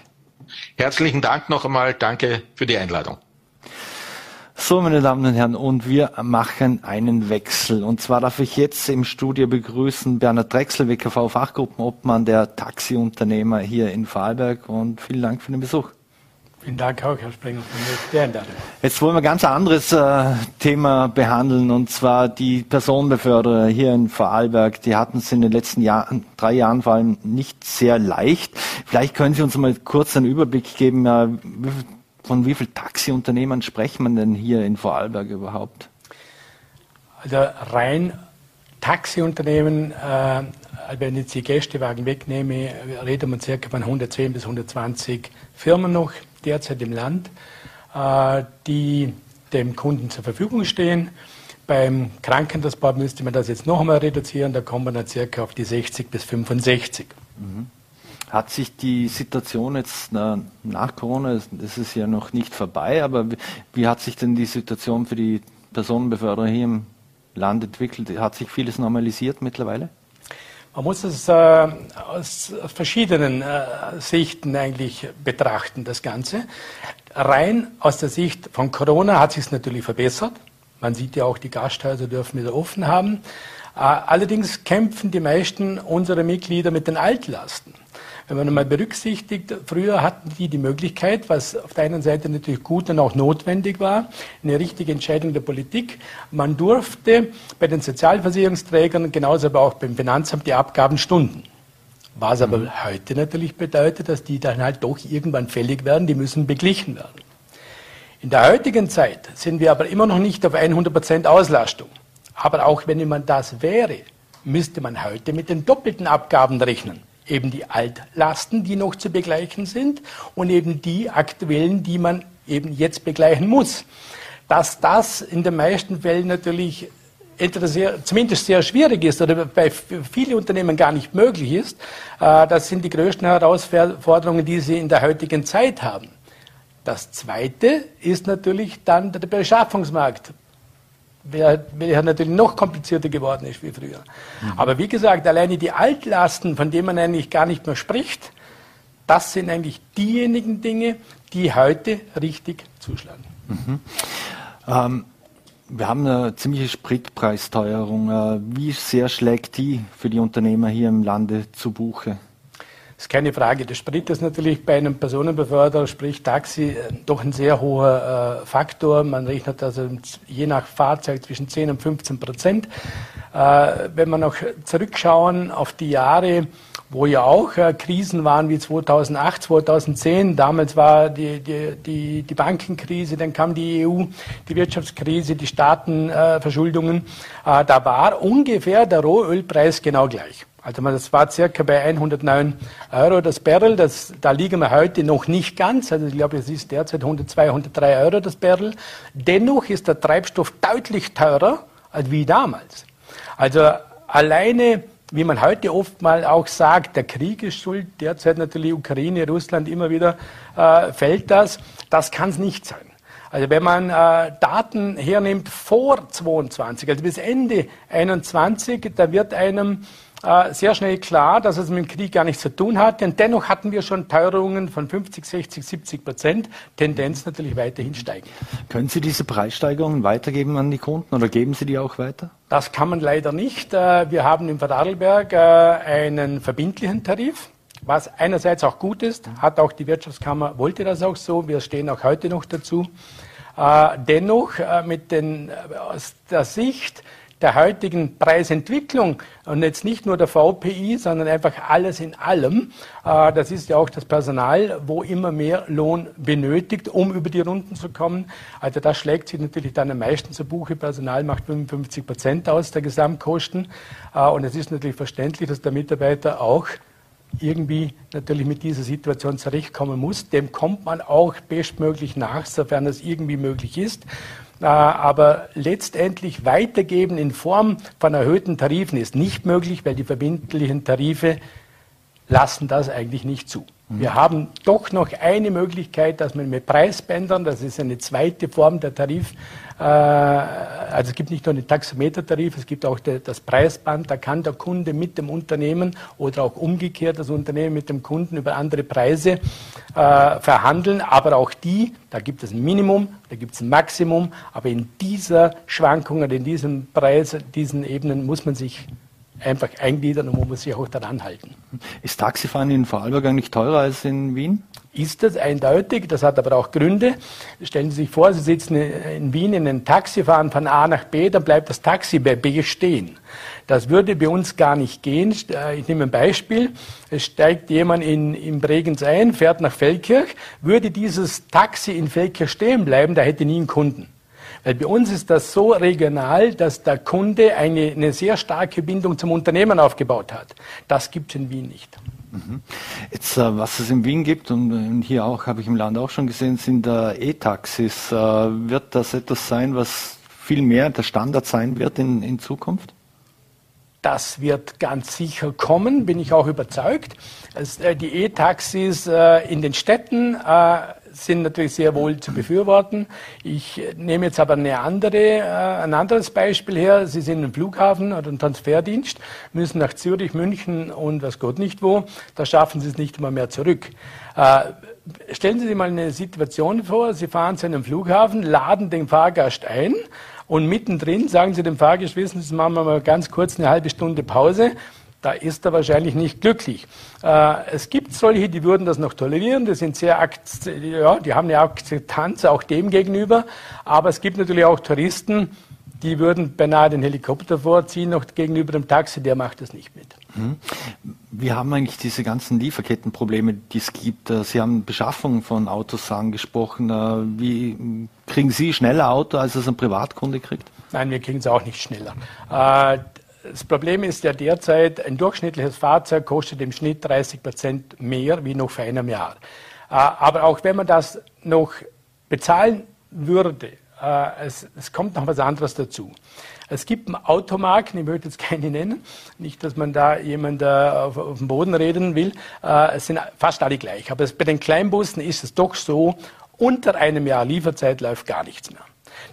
Herzlichen Dank noch einmal. Danke für die Einladung. So, meine Damen und Herren, und wir machen einen Wechsel. Und zwar darf ich jetzt im Studio begrüßen Bernhard Drechsel, WKV-Fachgruppenobmann der Taxiunternehmer hier in Vorarlberg. Und vielen Dank für den Besuch. Vielen Dank auch, Herr Sprenger, für die Einladung. Jetzt wollen wir ein ganz anderes äh, Thema behandeln, und zwar die Personenbeförderer hier in Vorarlberg. Die hatten es in den letzten Jahren, drei Jahren vor allem nicht sehr leicht. Vielleicht können Sie uns mal kurz einen Überblick geben, äh, von wie vielen Taxiunternehmen sprechen man denn hier in Vorarlberg überhaupt? Also rein Taxiunternehmen, äh, wenn ich jetzt die Gästewagen wegnehme, reden wir circa von 110 bis 120 Firmen noch derzeit im Land, äh, die dem Kunden zur Verfügung stehen. Beim Krankentransport müsste man das jetzt noch einmal reduzieren, da kommen wir dann circa auf die 60 bis 65. Mhm. Hat sich die Situation jetzt na, nach Corona, das ist ja noch nicht vorbei, aber wie, wie hat sich denn die Situation für die Personenbeförderer hier im Land entwickelt? Hat sich vieles normalisiert mittlerweile? Man muss es äh, aus, aus, verschiedenen äh, Sichten eigentlich betrachten, das Ganze. Rein aus der Sicht von Corona hat sich es natürlich verbessert. Man sieht ja auch, die Gasthäuser dürfen wieder offen haben. Äh, allerdings kämpfen die meisten unserer Mitglieder mit den Altlasten. Wenn man einmal berücksichtigt, früher hatten die die Möglichkeit, was auf der einen Seite natürlich gut und auch notwendig war, eine richtige Entscheidung der Politik. Man durfte bei den Sozialversicherungsträgern, genauso aber auch beim Finanzamt, die Abgaben stunden. Was aber mhm. heute natürlich bedeutet, dass die dann halt doch irgendwann fällig werden, die müssen beglichen werden. In der heutigen Zeit sind wir aber immer noch nicht auf 100% Auslastung. Aber auch wenn man das wäre, müsste man heute mit den doppelten Abgaben rechnen eben die Altlasten, die noch zu begleichen sind und eben die aktuellen, die man eben jetzt begleichen muss. Dass das in den meisten Fällen natürlich sehr, zumindest sehr schwierig ist oder bei vielen Unternehmen gar nicht möglich ist, äh, das sind die größten Herausforderungen, die sie in der heutigen Zeit haben. Das Zweite ist natürlich dann der Beschaffungsmarkt der natürlich noch komplizierter geworden ist wie früher. Mhm. Aber wie gesagt, alleine die Altlasten, von denen man eigentlich gar nicht mehr spricht, das sind eigentlich diejenigen Dinge, die heute richtig zuschlagen. Mhm. Ähm, wir haben eine ziemliche Spritpreisteuerung. Äh, wie sehr schlägt die für die Unternehmer hier im Lande zu Buche? Ist keine Frage. Der Sprit ist natürlich bei einem Personenbeförderer, sprich Taxi, äh, doch ein sehr hoher äh, Faktor. Man rechnet also je nach Fahrzeug zwischen 10 und 15 Prozent. Äh, wenn wir noch zurückschauen auf die Jahre, wo ja auch äh, Krisen waren wie 2008, 2010. Damals war die, die, die, die Bankenkrise, dann kam die EU, die Wirtschaftskrise, die Staatenverschuldungen. Äh, da war ungefähr der Rohölpreis genau gleich. Also das war circa bei 109 Euro das Barrel. Das, da liegen wir heute noch nicht ganz. Also ich glaube, es ist derzeit 102, 103 Euro das Barrel. Dennoch ist der Treibstoff deutlich teurer als wie damals. Also alleine, wie man heute oft mal auch sagt, der Krieg ist schuld. Derzeit natürlich Ukraine, Russland immer wieder äh, fällt das. Das kann es nicht sein. Also wenn man äh, Daten hernimmt vor 22, also bis Ende 21, da wird einem äh, sehr schnell klar, dass es mit dem Krieg gar nichts zu tun hat. Denn dennoch hatten wir schon Teuerungen von 50, 60, 70 Prozent. Tendenz natürlich weiterhin steigen. Können Sie diese Preissteigerungen weitergeben an die Kunden oder geben Sie die auch weiter? Das kann man leider nicht. Äh, wir haben im Vorarlberg äh, einen verbindlichen Tarif. Was einerseits auch gut ist, hat auch die Wirtschaftskammer, wollte das auch so. Wir stehen auch heute noch dazu. Dennoch mit den, aus der Sicht der heutigen Preisentwicklung und jetzt nicht nur der VPI, sondern einfach alles in allem. Äh, das ist ja auch das Personal, wo immer mehr Lohn benötigt, um über die Runden zu kommen. Also das schlägt sich natürlich dann am meisten zu Buche. Personal macht 55 Prozent aus der Gesamtkosten. Äh, und es ist natürlich verständlich, dass der Mitarbeiter auch irgendwie natürlich mit dieser Situation zurechtkommen muss. Dem kommt man auch bestmöglich nach, sofern es irgendwie möglich ist. Äh, aber letztendlich weitergeben in Form von erhöhten Tarifen ist nicht möglich, weil die verbindlichen Tarife lassen das eigentlich nicht zu. Wir haben doch noch eine Möglichkeit, dass man mit Preisbändern, das ist eine zweite Form der Tarif, äh, also es gibt nicht nur den Taxometertarif, es gibt auch das Preisband, da kann der Kunde mit dem Unternehmen oder auch umgekehrt das Unternehmen mit dem Kunden über andere Preise äh, verhandeln, aber auch die, da gibt es ein Minimum, da gibt es ein Maximum, aber in dieser Schwankung in diesem Preis, diesen Ebenen muss man sich einfach eingliedern und man muss sich auch daran halten. Ist Taxifahren in Vorarlberg eigentlich teurer als in Wien? ist das eindeutig. Das hat aber auch Gründe. Stellen Sie sich vor, Sie sitzen in Wien in einem Taxi, fahren von A nach B, dann bleibt das Taxi bei B stehen. Das würde bei uns gar nicht gehen. Äh, ich nehme ein Beispiel. Es steigt jemand in, in Bregenz ein, fährt nach Feldkirch. Würde dieses Taxi in Feldkirch stehen bleiben, da hätte nie einen Kunden. Weil bei uns ist das so regional, dass der Kunde eine, eine sehr starke Bindung zum Unternehmen aufgebaut hat. Das gibt es in Wien nicht. Mhm. Jetzt, äh, was es in Wien gibt und hier auch, habe ich im Land auch schon gesehen, sind äh, E-Taxis. Äh, wird das etwas sein, was viel mehr der Standard sein wird in, in Zukunft? Das wird ganz sicher kommen, bin ich auch überzeugt. die E-Taxis in den Städten sind natürlich sehr wohl zu befürworten. Ich nehme jetzt aber eine andere, äh, ein anderes Beispiel her. Sie sind im Flughafen oder ein Transferdienst, müssen nach Zürich, München und was Gott nicht wo. Da schaffen Sie es nicht immer mehr zurück. Äh, stellen Sie sich mal eine Situation vor, Sie fahren zu einem Flughafen, laden den Fahrgast ein und mittendrin sagen Sie dem Fahrgast, wissen Sie, machen wir mal ganz kurz eine halbe Stunde Pause da ist er wahrscheinlich nicht glücklich. Äh, es gibt solche, die würden das noch tolerieren, die sind sehr, ja, die haben eine Akzeptanz auch dem gegenüber, aber es gibt natürlich auch Touristen, die würden beinahe den Helikopter vorziehen, noch gegenüber dem Taxi, der macht das nicht mit. Mhm. Wir haben eigentlich diese ganzen Lieferkettenprobleme, die es gibt. Äh, Sie haben Beschaffung von Autos angesprochen. Äh, wie kriegen Sie schneller Auto, als es ein Privatkunde kriegt? Nein, wir kriegen es auch nicht schneller. Äh, das Problem ist ja derzeit, ein durchschnittliches Fahrzeug kostet im Schnitt 30 Prozent mehr wie noch vor einem Jahr. Äh, aber auch wenn man das noch bezahlen würde, äh, es, es kommt noch was anderes dazu. Es gibt Automarken, ich möchte jetzt keine nennen, nicht, dass man da jemand auf, auf dem Boden reden will. Äh, es sind fast alle gleich. Aber es, bei den Kleinbussen ist es doch so, unter einem Jahr Lieferzeit läuft gar nichts mehr.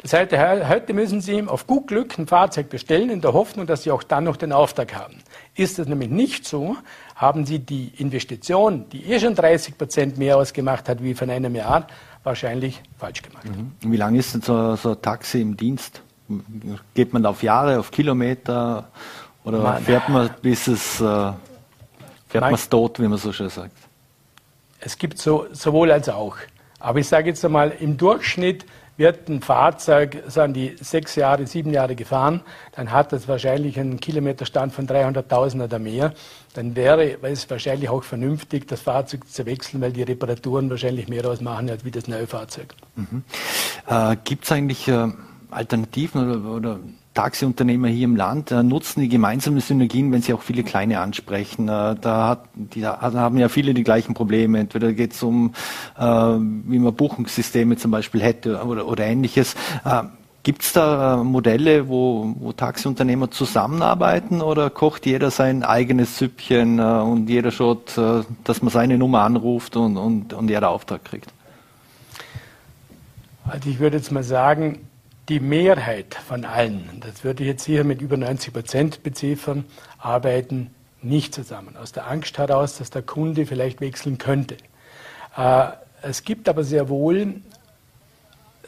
Das heißt, heute müssen Sie auf gut Glück ein Fahrzeug bestellen, in der Hoffnung, dass Sie auch dann noch den Auftrag haben. Ist das nämlich nicht so, haben Sie die Investition, die eh schon 30 Prozent mehr ausgemacht hat wie von einem Jahr, wahrscheinlich falsch gemacht. Mhm. Wie lange ist denn so, so ein Taxi im Dienst? Geht man auf Jahre, auf Kilometer oder man, fährt man bis es äh, fährt man es tot, wie man so schön sagt? Es gibt so, sowohl als auch. Aber ich sage jetzt einmal, im Durchschnitt wird ein Fahrzeug an die sechs Jahre, sieben Jahre gefahren, dann hat es wahrscheinlich einen Kilometerstand von 300.000 oder mehr. Dann wäre es wahrscheinlich auch vernünftig, das Fahrzeug zu wechseln, weil die Reparaturen wahrscheinlich mehr ausmachen als wie das neue Fahrzeug. Mhm. Äh, Gibt es eigentlich äh, Alternativen oder, oder Taxiunternehmer hier im Land äh, nutzen die gemeinsamen Synergien, wenn sie auch viele kleine ansprechen. Äh, da, hat, die, da haben ja viele die gleichen Probleme. Entweder geht es um, äh, wie man Buchungssysteme zum Beispiel hätte oder, oder ähnliches. Äh, Gibt es da Modelle, wo, wo Taxiunternehmer zusammenarbeiten oder kocht jeder sein eigenes Süppchen und jeder schaut, dass man seine Nummer anruft und, und, und er den Auftrag kriegt? Also ich würde jetzt mal sagen, die Mehrheit von allen, das würde ich jetzt hier mit über 90 Prozent beziffern, arbeiten nicht zusammen. Aus der Angst heraus, dass der Kunde vielleicht wechseln könnte. Äh, es gibt aber sehr wohl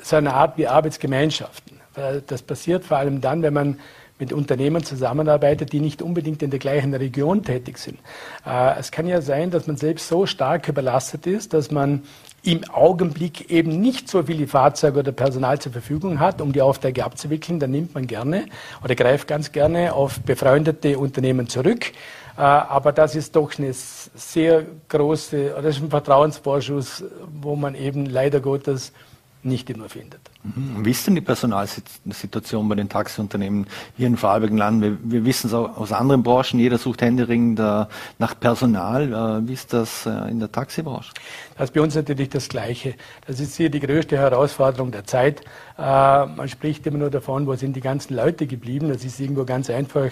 so eine Art wie Arbeitsgemeinschaften. Das passiert vor allem dann, wenn man mit Unternehmen zusammenarbeitet, die nicht unbedingt in der gleichen Region tätig sind. Äh, es kann ja sein, dass man selbst so stark überlastet ist, dass man im Augenblick eben nicht so viele Fahrzeuge oder Personal zur Verfügung hat, um die Aufträge abzuwickeln, dann nimmt man gerne oder greift ganz gerne auf befreundete Unternehmen zurück. Äh, aber das ist doch eine sehr große, das ist ein Vertrauensvorschuss, wo man eben leider Gottes nicht immer findet. Mhm. Wie ist denn die Personalsituation bei den Taxiunternehmen hier in Vorarlberg-Land? Wir, wir wissen es auch aus anderen Branchen, jeder sucht händeringend nach Personal. Äh, wie ist das äh, in der Taxibranche? Das ist bei uns natürlich das Gleiche. Das ist hier die größte Herausforderung der Zeit. Äh, man spricht immer nur davon, wo sind die ganzen Leute geblieben. Das ist irgendwo ganz einfach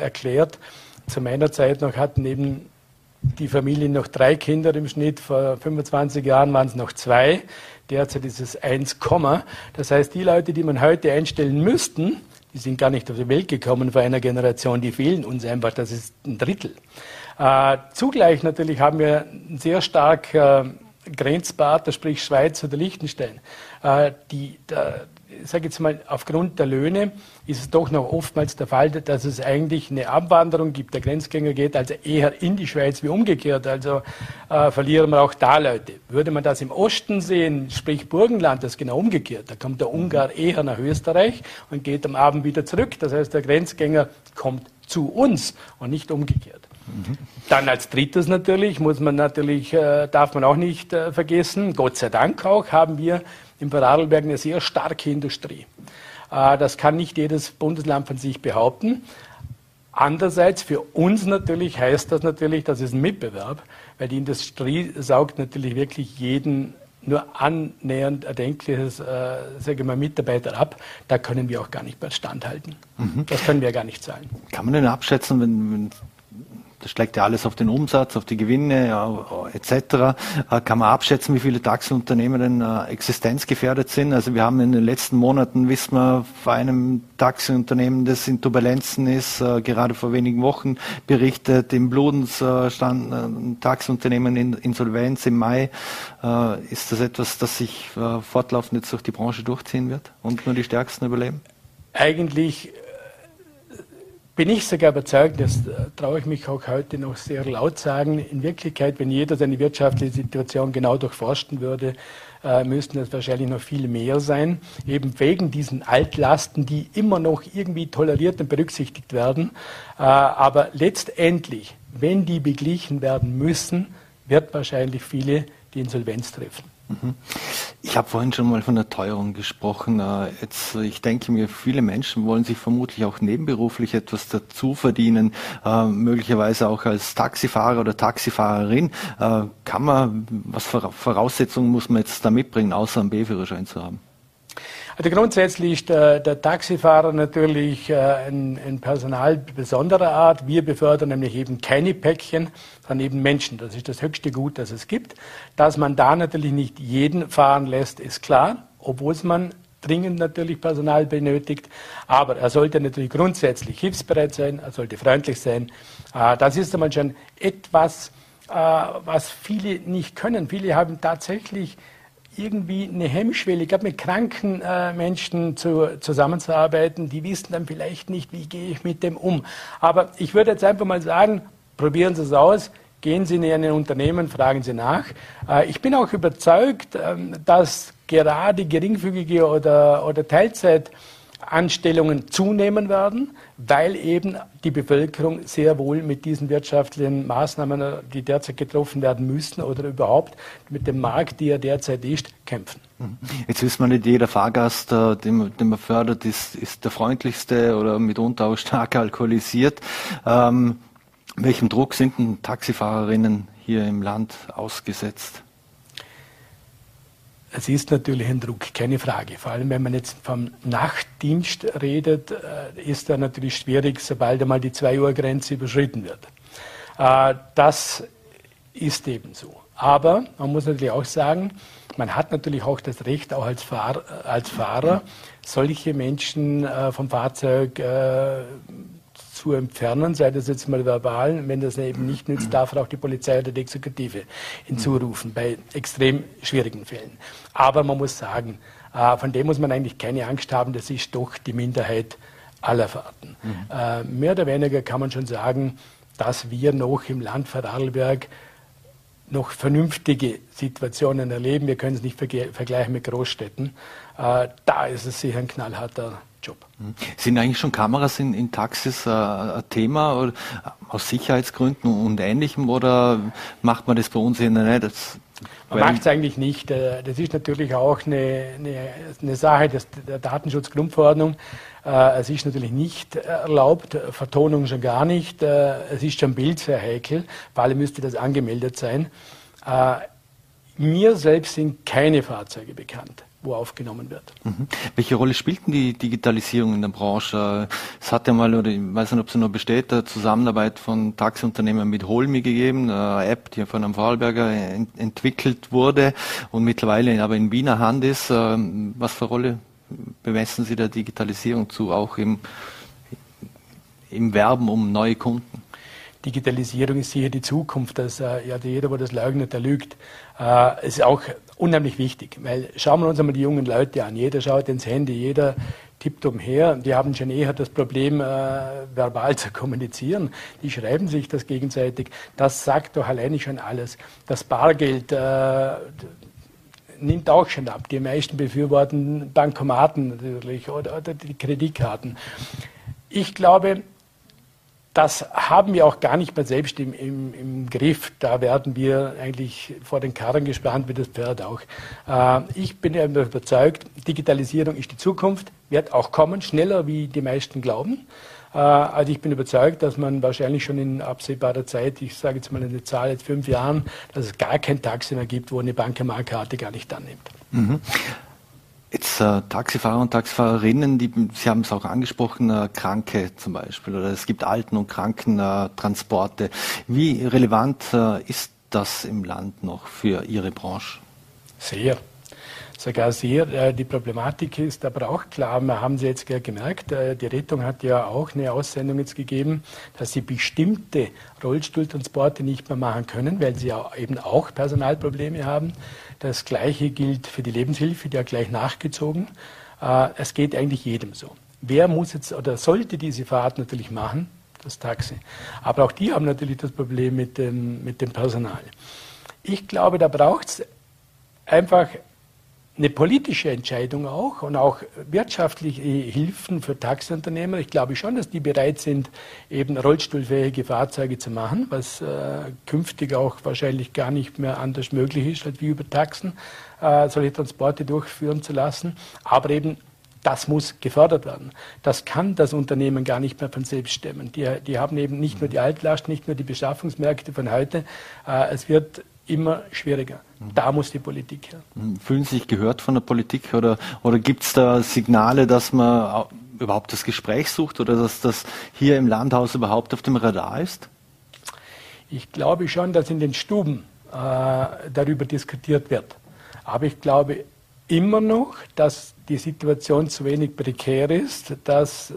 erklärt. Zu meiner Zeit noch hatten eben die Familien noch drei Kinder im Schnitt. Vor 25 Jahren waren es noch zwei. Derzeit ist es 1, das heißt, die Leute, die man heute einstellen müssten, die sind gar nicht auf die Welt gekommen vor einer Generation, die fehlen uns einfach, das ist ein Drittel. Äh, zugleich natürlich haben wir einen sehr stark äh, Grenzpartner, sprich Schweiz oder Liechtenstein. Äh, die, da, sage jetzt mal, aufgrund der Löhne ist es doch noch oftmals der Fall, dass es eigentlich eine Abwanderung gibt. Der Grenzgänger geht also eher in die Schweiz wie umgekehrt. Also äh, verlieren wir auch da Leute. Würde man das im Osten sehen, sprich Burgenland, das ist genau umgekehrt. Da kommt der Ungar eher nach Österreich und geht am Abend wieder zurück. Das heißt, der Grenzgänger kommt zu uns und nicht umgekehrt. Mhm. Dann als drittes natürlich muss man natürlich, äh, darf man auch nicht äh, vergessen, Gott sei Dank auch, haben wir im Vorarlberg eine sehr starke Industrie. Äh, das kann nicht jedes Bundesland von sich behaupten. Andererseits für uns natürlich heißt das natürlich, das ist ein Mitbewerb, weil die Industrie saugt natürlich wirklich jeden nur annähernd erdenkliches, äh, sage mal, Mitarbeiter ab. Da können wir auch gar nicht mehr standhalten. Mhm. Das können wir gar nicht zahlen. Kann man denn abschätzen, wenn, wenn das schlägt ja alles auf den Umsatz, auf die Gewinne ja, etc. Äh, kann man abschätzen, wie viele Taxiunternehmen denn äh, existenzgefährdet sind? Also wir haben in den letzten Monaten, wissen wir, vor einem Taxiunternehmen, das in Turbulenzen ist, äh, gerade vor wenigen Wochen berichtet, im Bludens stand ein Taxiunternehmen in Insolvenz im Mai. Ist das etwas, das sich fortlaufend jetzt durch die Branche durchziehen wird und nur die Stärksten überleben? Eigentlich bin ich sogar überzeugt, das äh, traue ich mich auch heute noch sehr laut sagen, in Wirklichkeit, wenn jeder seine wirtschaftliche Situation genau durchforsten würde, äh, müssten es wahrscheinlich noch viel mehr sein, eben wegen diesen Altlasten, die immer noch irgendwie toleriert und berücksichtigt werden. Äh, aber letztendlich, wenn die beglichen werden müssen, wird wahrscheinlich viele die Insolvenz treffen. Ich habe vorhin schon mal von der Teuerung gesprochen. Äh, jetzt, ich denke mir, viele Menschen wollen sich vermutlich auch nebenberuflich etwas dazu verdienen, äh, möglicherweise auch als Taxifahrer oder Taxifahrerin. Äh, kann man, was Voraussetzungen muss man jetzt da mitbringen, außer einen B-Führerschein zu haben? Also grundsätzlich ist der, der Taxifahrer natürlich äh, ein, ein, Personal besonderer Art. Wir befördern nämlich eben keine Päckchen, sondern eben Menschen. Das ist das höchste Gut, das es gibt. Dass man da natürlich nicht jeden fahren lässt, ist klar, obwohl man dringend natürlich Personal benötigt. Aber er sollte natürlich grundsätzlich hilfsbereit sein, er sollte freundlich sein. Äh, das ist einmal schon etwas, äh, was viele nicht können. Viele haben tatsächlich irgendwie eine Hemmschwelle, gerade mit kranken äh, Menschen zu, zusammenzuarbeiten, die wissen dann vielleicht nicht, wie gehe ich mit dem um. Aber ich würde jetzt einfach mal sagen, probieren Sie es aus, gehen Sie in ein Unternehmen, fragen Sie nach. Äh, ich bin auch überzeugt, äh, dass gerade geringfügige oder, oder Teilzeit Anstellungen zunehmen werden, weil eben die Bevölkerung sehr wohl mit diesen wirtschaftlichen Maßnahmen, die derzeit getroffen werden müssen oder überhaupt mit dem Markt, der derzeit ist, kämpfen. Mhm. Jetzt wissen wir nicht, jeder Fahrgast, äh, den, den man fördert, ist, ist der freundlichste oder mitunter auch stark alkoholisiert. Ähm, welchem Druck sind denn Taxifahrerinnen hier im Land ausgesetzt? Es ist natürlich ein Druck, keine Frage. Vor allem, wenn man jetzt vom Nachtdienst redet, äh, ist da natürlich schwierig, sobald einmal die 2 Uhr Grenze überschritten wird. Äh, das ist eben so. Aber man muss natürlich auch sagen, man hat natürlich auch das Recht, auch als, Fahr als Fahrer, solche Menschen äh, vom Fahrzeug zu entfernen, sei das jetzt mal verbal. Wenn das eben nicht nützt, darf auch die Polizei oder die Exekutive hinzurufen, bei extrem schwierigen Fällen. Aber man muss sagen, äh, von dem muss man eigentlich keine Angst haben, das ist doch die Minderheit aller Fahrten. Mhm. Äh, mehr oder weniger kann man schon sagen, dass wir noch im Land Vorarlberg noch vernünftige Situationen erleben. Wir können es nicht vergleichen mit Großstädten. Äh, da ist es sicher ein knallharter Job. Sind eigentlich schon Kameras in, in Taxis äh, ein Thema oder, aus Sicherheitsgründen und Ähnlichem oder macht man das bei uns hier nicht? Das, man macht es eigentlich nicht. Äh, das ist natürlich auch eine, eine, eine Sache des, der Datenschutzgrundverordnung. Äh, es ist natürlich nicht erlaubt, Vertonung schon gar nicht. Äh, es ist schon Bild sehr heikel. Vor allem müsste das angemeldet sein. Mir selbst sind keine Fahrzeuge bekannt wo aufgenommen wird. Mhm. Welche Rolle spielt denn die Digitalisierung in der Branche? Es hat ja mal, oder ich weiß nicht, ob es noch besteht, eine Zusammenarbeit von Taxiunternehmen mit Holmi gegeben, eine App, die von einem Vorarlberger ent entwickelt wurde und mittlerweile aber in Wiener Hand ist. Ähm, was für Rolle bemessen Sie der Digitalisierung zu, auch im, im Werben um neue Kunden? Digitalisierung ist sicher die Zukunft. Dass, äh, ja, jeder, der das leugnet, der lügt. Äh, es ist auch unheimlich wichtig, weil schauen wir uns einmal die jungen Leute an. Jeder schaut ins Handy, jeder tippt umher. Die haben schon eher das Problem, äh, verbal zu kommunizieren. Die schreiben sich das gegenseitig. Das sagt doch alleine schon alles. Das Bargeld äh, nimmt auch schon ab. Die meisten befürworten Bankomaten natürlich oder, oder die Kreditkarten. Ich glaube, das haben wir auch gar nicht mehr selbst im, im, im, Griff. Da werden wir eigentlich vor den Karren gespannt, wie das Pferd auch. Äh, ich bin überzeugt, Digitalisierung ist die Zukunft, wird auch kommen, schneller wie die meisten glauben. Äh, also ich bin überzeugt, dass man wahrscheinlich schon in absehbarer Zeit, ich sage jetzt mal eine Zahl, jetzt fünf Jahren, dass es gar kein Taxi mehr gibt, wo eine Bankermarkkarte gar nicht annimmt. Mhm. Jetzt äh, Taxifahrer und Taxifahrerinnen, die, Sie haben es auch angesprochen, äh, Kranke zum Beispiel, oder es gibt Alten- und Krankentransporte. Wie relevant äh, ist das im Land noch für Ihre Branche? Sehr. Sogar sehr. Äh, die Problematik ist aber auch klar, wir haben Sie jetzt gemerkt, äh, die Rettung hat ja auch eine Aussendung jetzt gegeben, dass sie bestimmte Rollstuhltransporte nicht mehr machen können, weil sie eben auch Personalprobleme haben. Das Gleiche gilt für die Lebenshilfe, die ja gleich nachgezogen. Äh, es geht eigentlich jedem so. Wer muss jetzt oder sollte diese Fahrt natürlich machen? Das Taxi. Aber auch die haben natürlich das Problem mit dem, mit dem Personal. Ich glaube, da braucht es einfach eine politische Entscheidung auch und auch wirtschaftliche Hilfen für Taxiunternehmer. Ich glaube schon, dass die bereit sind, eben rollstuhlfähige Fahrzeuge zu machen, was äh, künftig auch wahrscheinlich gar nicht mehr anders möglich ist, als wie über Taxen äh, solche Transporte durchführen zu lassen. Aber eben das muss gefördert werden. Das kann das Unternehmen gar nicht mehr von selbst stemmen. Die, die haben eben nicht nur die Altlast, nicht nur die Beschaffungsmärkte von heute. Äh, es wird immer schwieriger. Da muss die Politik her. Fühlen Sie sich gehört von der Politik oder, oder gibt es da Signale, dass man überhaupt das Gespräch sucht oder dass das hier im Landhaus überhaupt auf dem Radar ist? Ich glaube schon, dass in den Stuben äh, darüber diskutiert wird. Aber ich glaube immer noch, dass die Situation zu wenig prekär ist, dass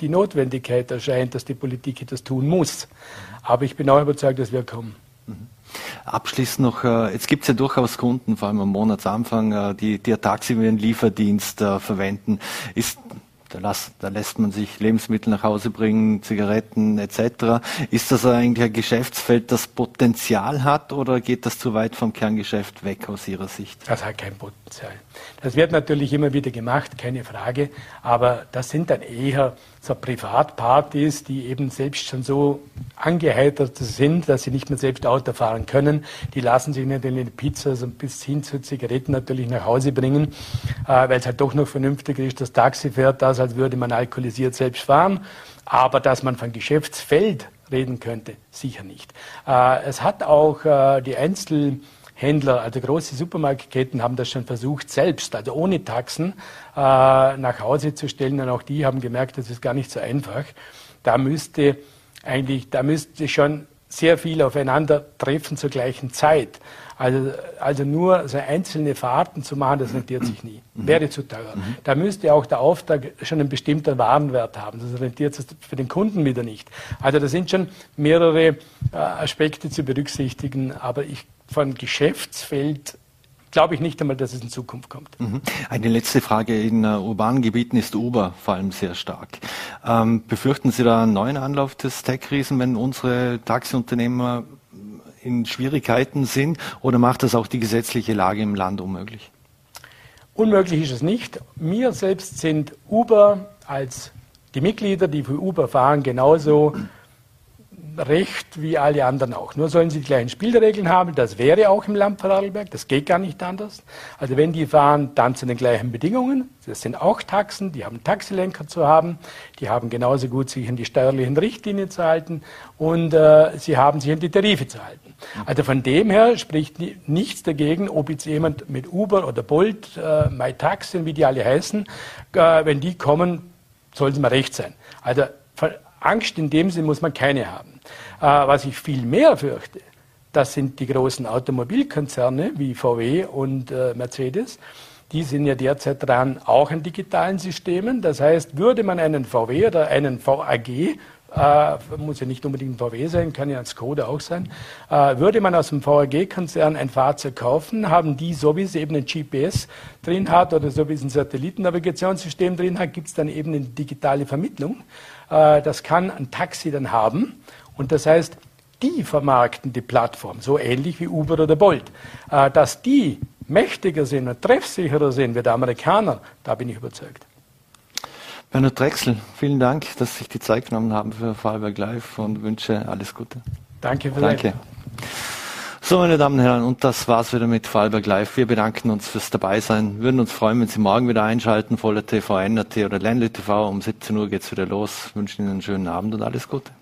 die Notwendigkeit erscheint, dass die Politik etwas tun muss. Aber ich bin auch überzeugt, dass wir kommen. Mhm. Abschließend noch, äh, jetzt gibt es ja durchaus Kunden, vor allem am Monatsanfang, äh, die, die Taxi wie einen Lieferdienst äh, verwenden. Ist da, las, da, lässt man sich Lebensmittel nach Hause bringen, Zigaretten etc. Ist das eigentlich ein Geschäftsfeld, das Potenzial hat oder geht das zu weit vom Kerngeschäft weg aus Ihrer Sicht? Das hat kein Potenzial. Das wird natürlich immer wieder gemacht, keine Frage, aber das sind dann eher so Privatpartys, die eben selbst schon so angeheitert sind, dass sie nicht mehr selbst Auto fahren können. Die lassen sich natürlich eine Pizza so bis hin zu Zigaretten natürlich nach Hause bringen, äh, weil es halt doch noch vernünftiger ist, das Taxi fährt das, als würde man alkoholisiert selbst fahren. Aber dass man von Geschäftsfeld reden könnte, sicher nicht. Äh, es hat auch äh, die Einzel Händler, also große Supermarktketten haben das schon versucht, selbst, also ohne Taxen, äh, nach Hause zu stellen. Und auch die haben gemerkt, das ist gar nicht so einfach. Da müsste eigentlich, da müsste schon sehr viel aufeinander treffen zur gleichen Zeit. Also, also nur so einzelne Fahrten zu machen, das rentiert sich nie. Mhm. Wäre zu teuer. Mhm. Da müsste auch der Auftrag schon einen bestimmten Warenwert haben. Das rentiert sich für den Kunden wieder nicht. Also da sind schon mehrere äh, Aspekte zu berücksichtigen. Aber ich von Geschäftsfeld glaube ich nicht einmal, dass es in Zukunft kommt. Mhm. Eine letzte Frage. In uh, urbanen Gebieten ist Uber vor allem sehr stark. Ähm, befürchten Sie da einen neuen Anlauf des Tech-Riesen, wenn unsere Taxiunternehmer in Schwierigkeiten sind? Oder macht das auch die gesetzliche Lage im Land unmöglich? Unmöglich ist es nicht. Wir selbst sind Uber als die Mitglieder, die für Uber fahren, genauso Recht wie alle anderen auch. Nur sollen sie die gleichen Spielregeln haben. Das wäre auch im Land Vorarlberg. Das geht gar nicht anders. Also wenn die fahren, dann zu den gleichen Bedingungen. Das sind auch Taxen. Die haben Taxilenker zu haben. Die haben genauso gut sich an die steuerlichen Richtlinien zu halten. Und äh, sie haben sich an die Tarife zu halten. Also von dem her spricht nichts dagegen, ob jetzt jemand mit Uber oder Bolt, äh, MyTaxi, wie die alle heißen, äh, wenn die kommen, soll es mal recht sein. Also Angst in dem Sinn muss man keine haben. Äh, was ich viel mehr fürchte, das sind die großen Automobilkonzerne wie VW und äh, Mercedes. Die sind ja derzeit dran, auch an digitalen Systemen. Das heißt, würde man einen VW oder einen VAG äh, muss ja nicht unbedingt ein VW sein, kann ja ein Skoda auch sein, äh, würde man aus dem VAG-Konzern ein Fahrzeug kaufen, haben die, so wie es eben ein GPS drin hat oder so wie es ein Satellitennavigationssystem drin hat, gibt es dann eben eine digitale Vermittlung. Äh, das kann ein Taxi dann haben und das heißt, die vermarkten die Plattform, so ähnlich wie Uber oder Bolt. Äh, dass die mächtiger sind und treffsicherer sind wie der Amerikaner, da bin ich überzeugt. Bernhard Drechsel, vielen Dank, dass Sie sich die Zeit genommen haben für Vorarlberg Live und wünsche alles Gute. Danke für Danke. So, meine Damen und Herren, und das war's wieder mit Vorarlberg Live. Wir bedanken uns fürs Dabeisein, würden uns freuen, wenn Sie morgen wieder einschalten, Voller TV, NRT oder Ländle TV. Um 17 Uhr geht's wieder los. Wünschen Ihnen einen schönen Abend und alles Gute.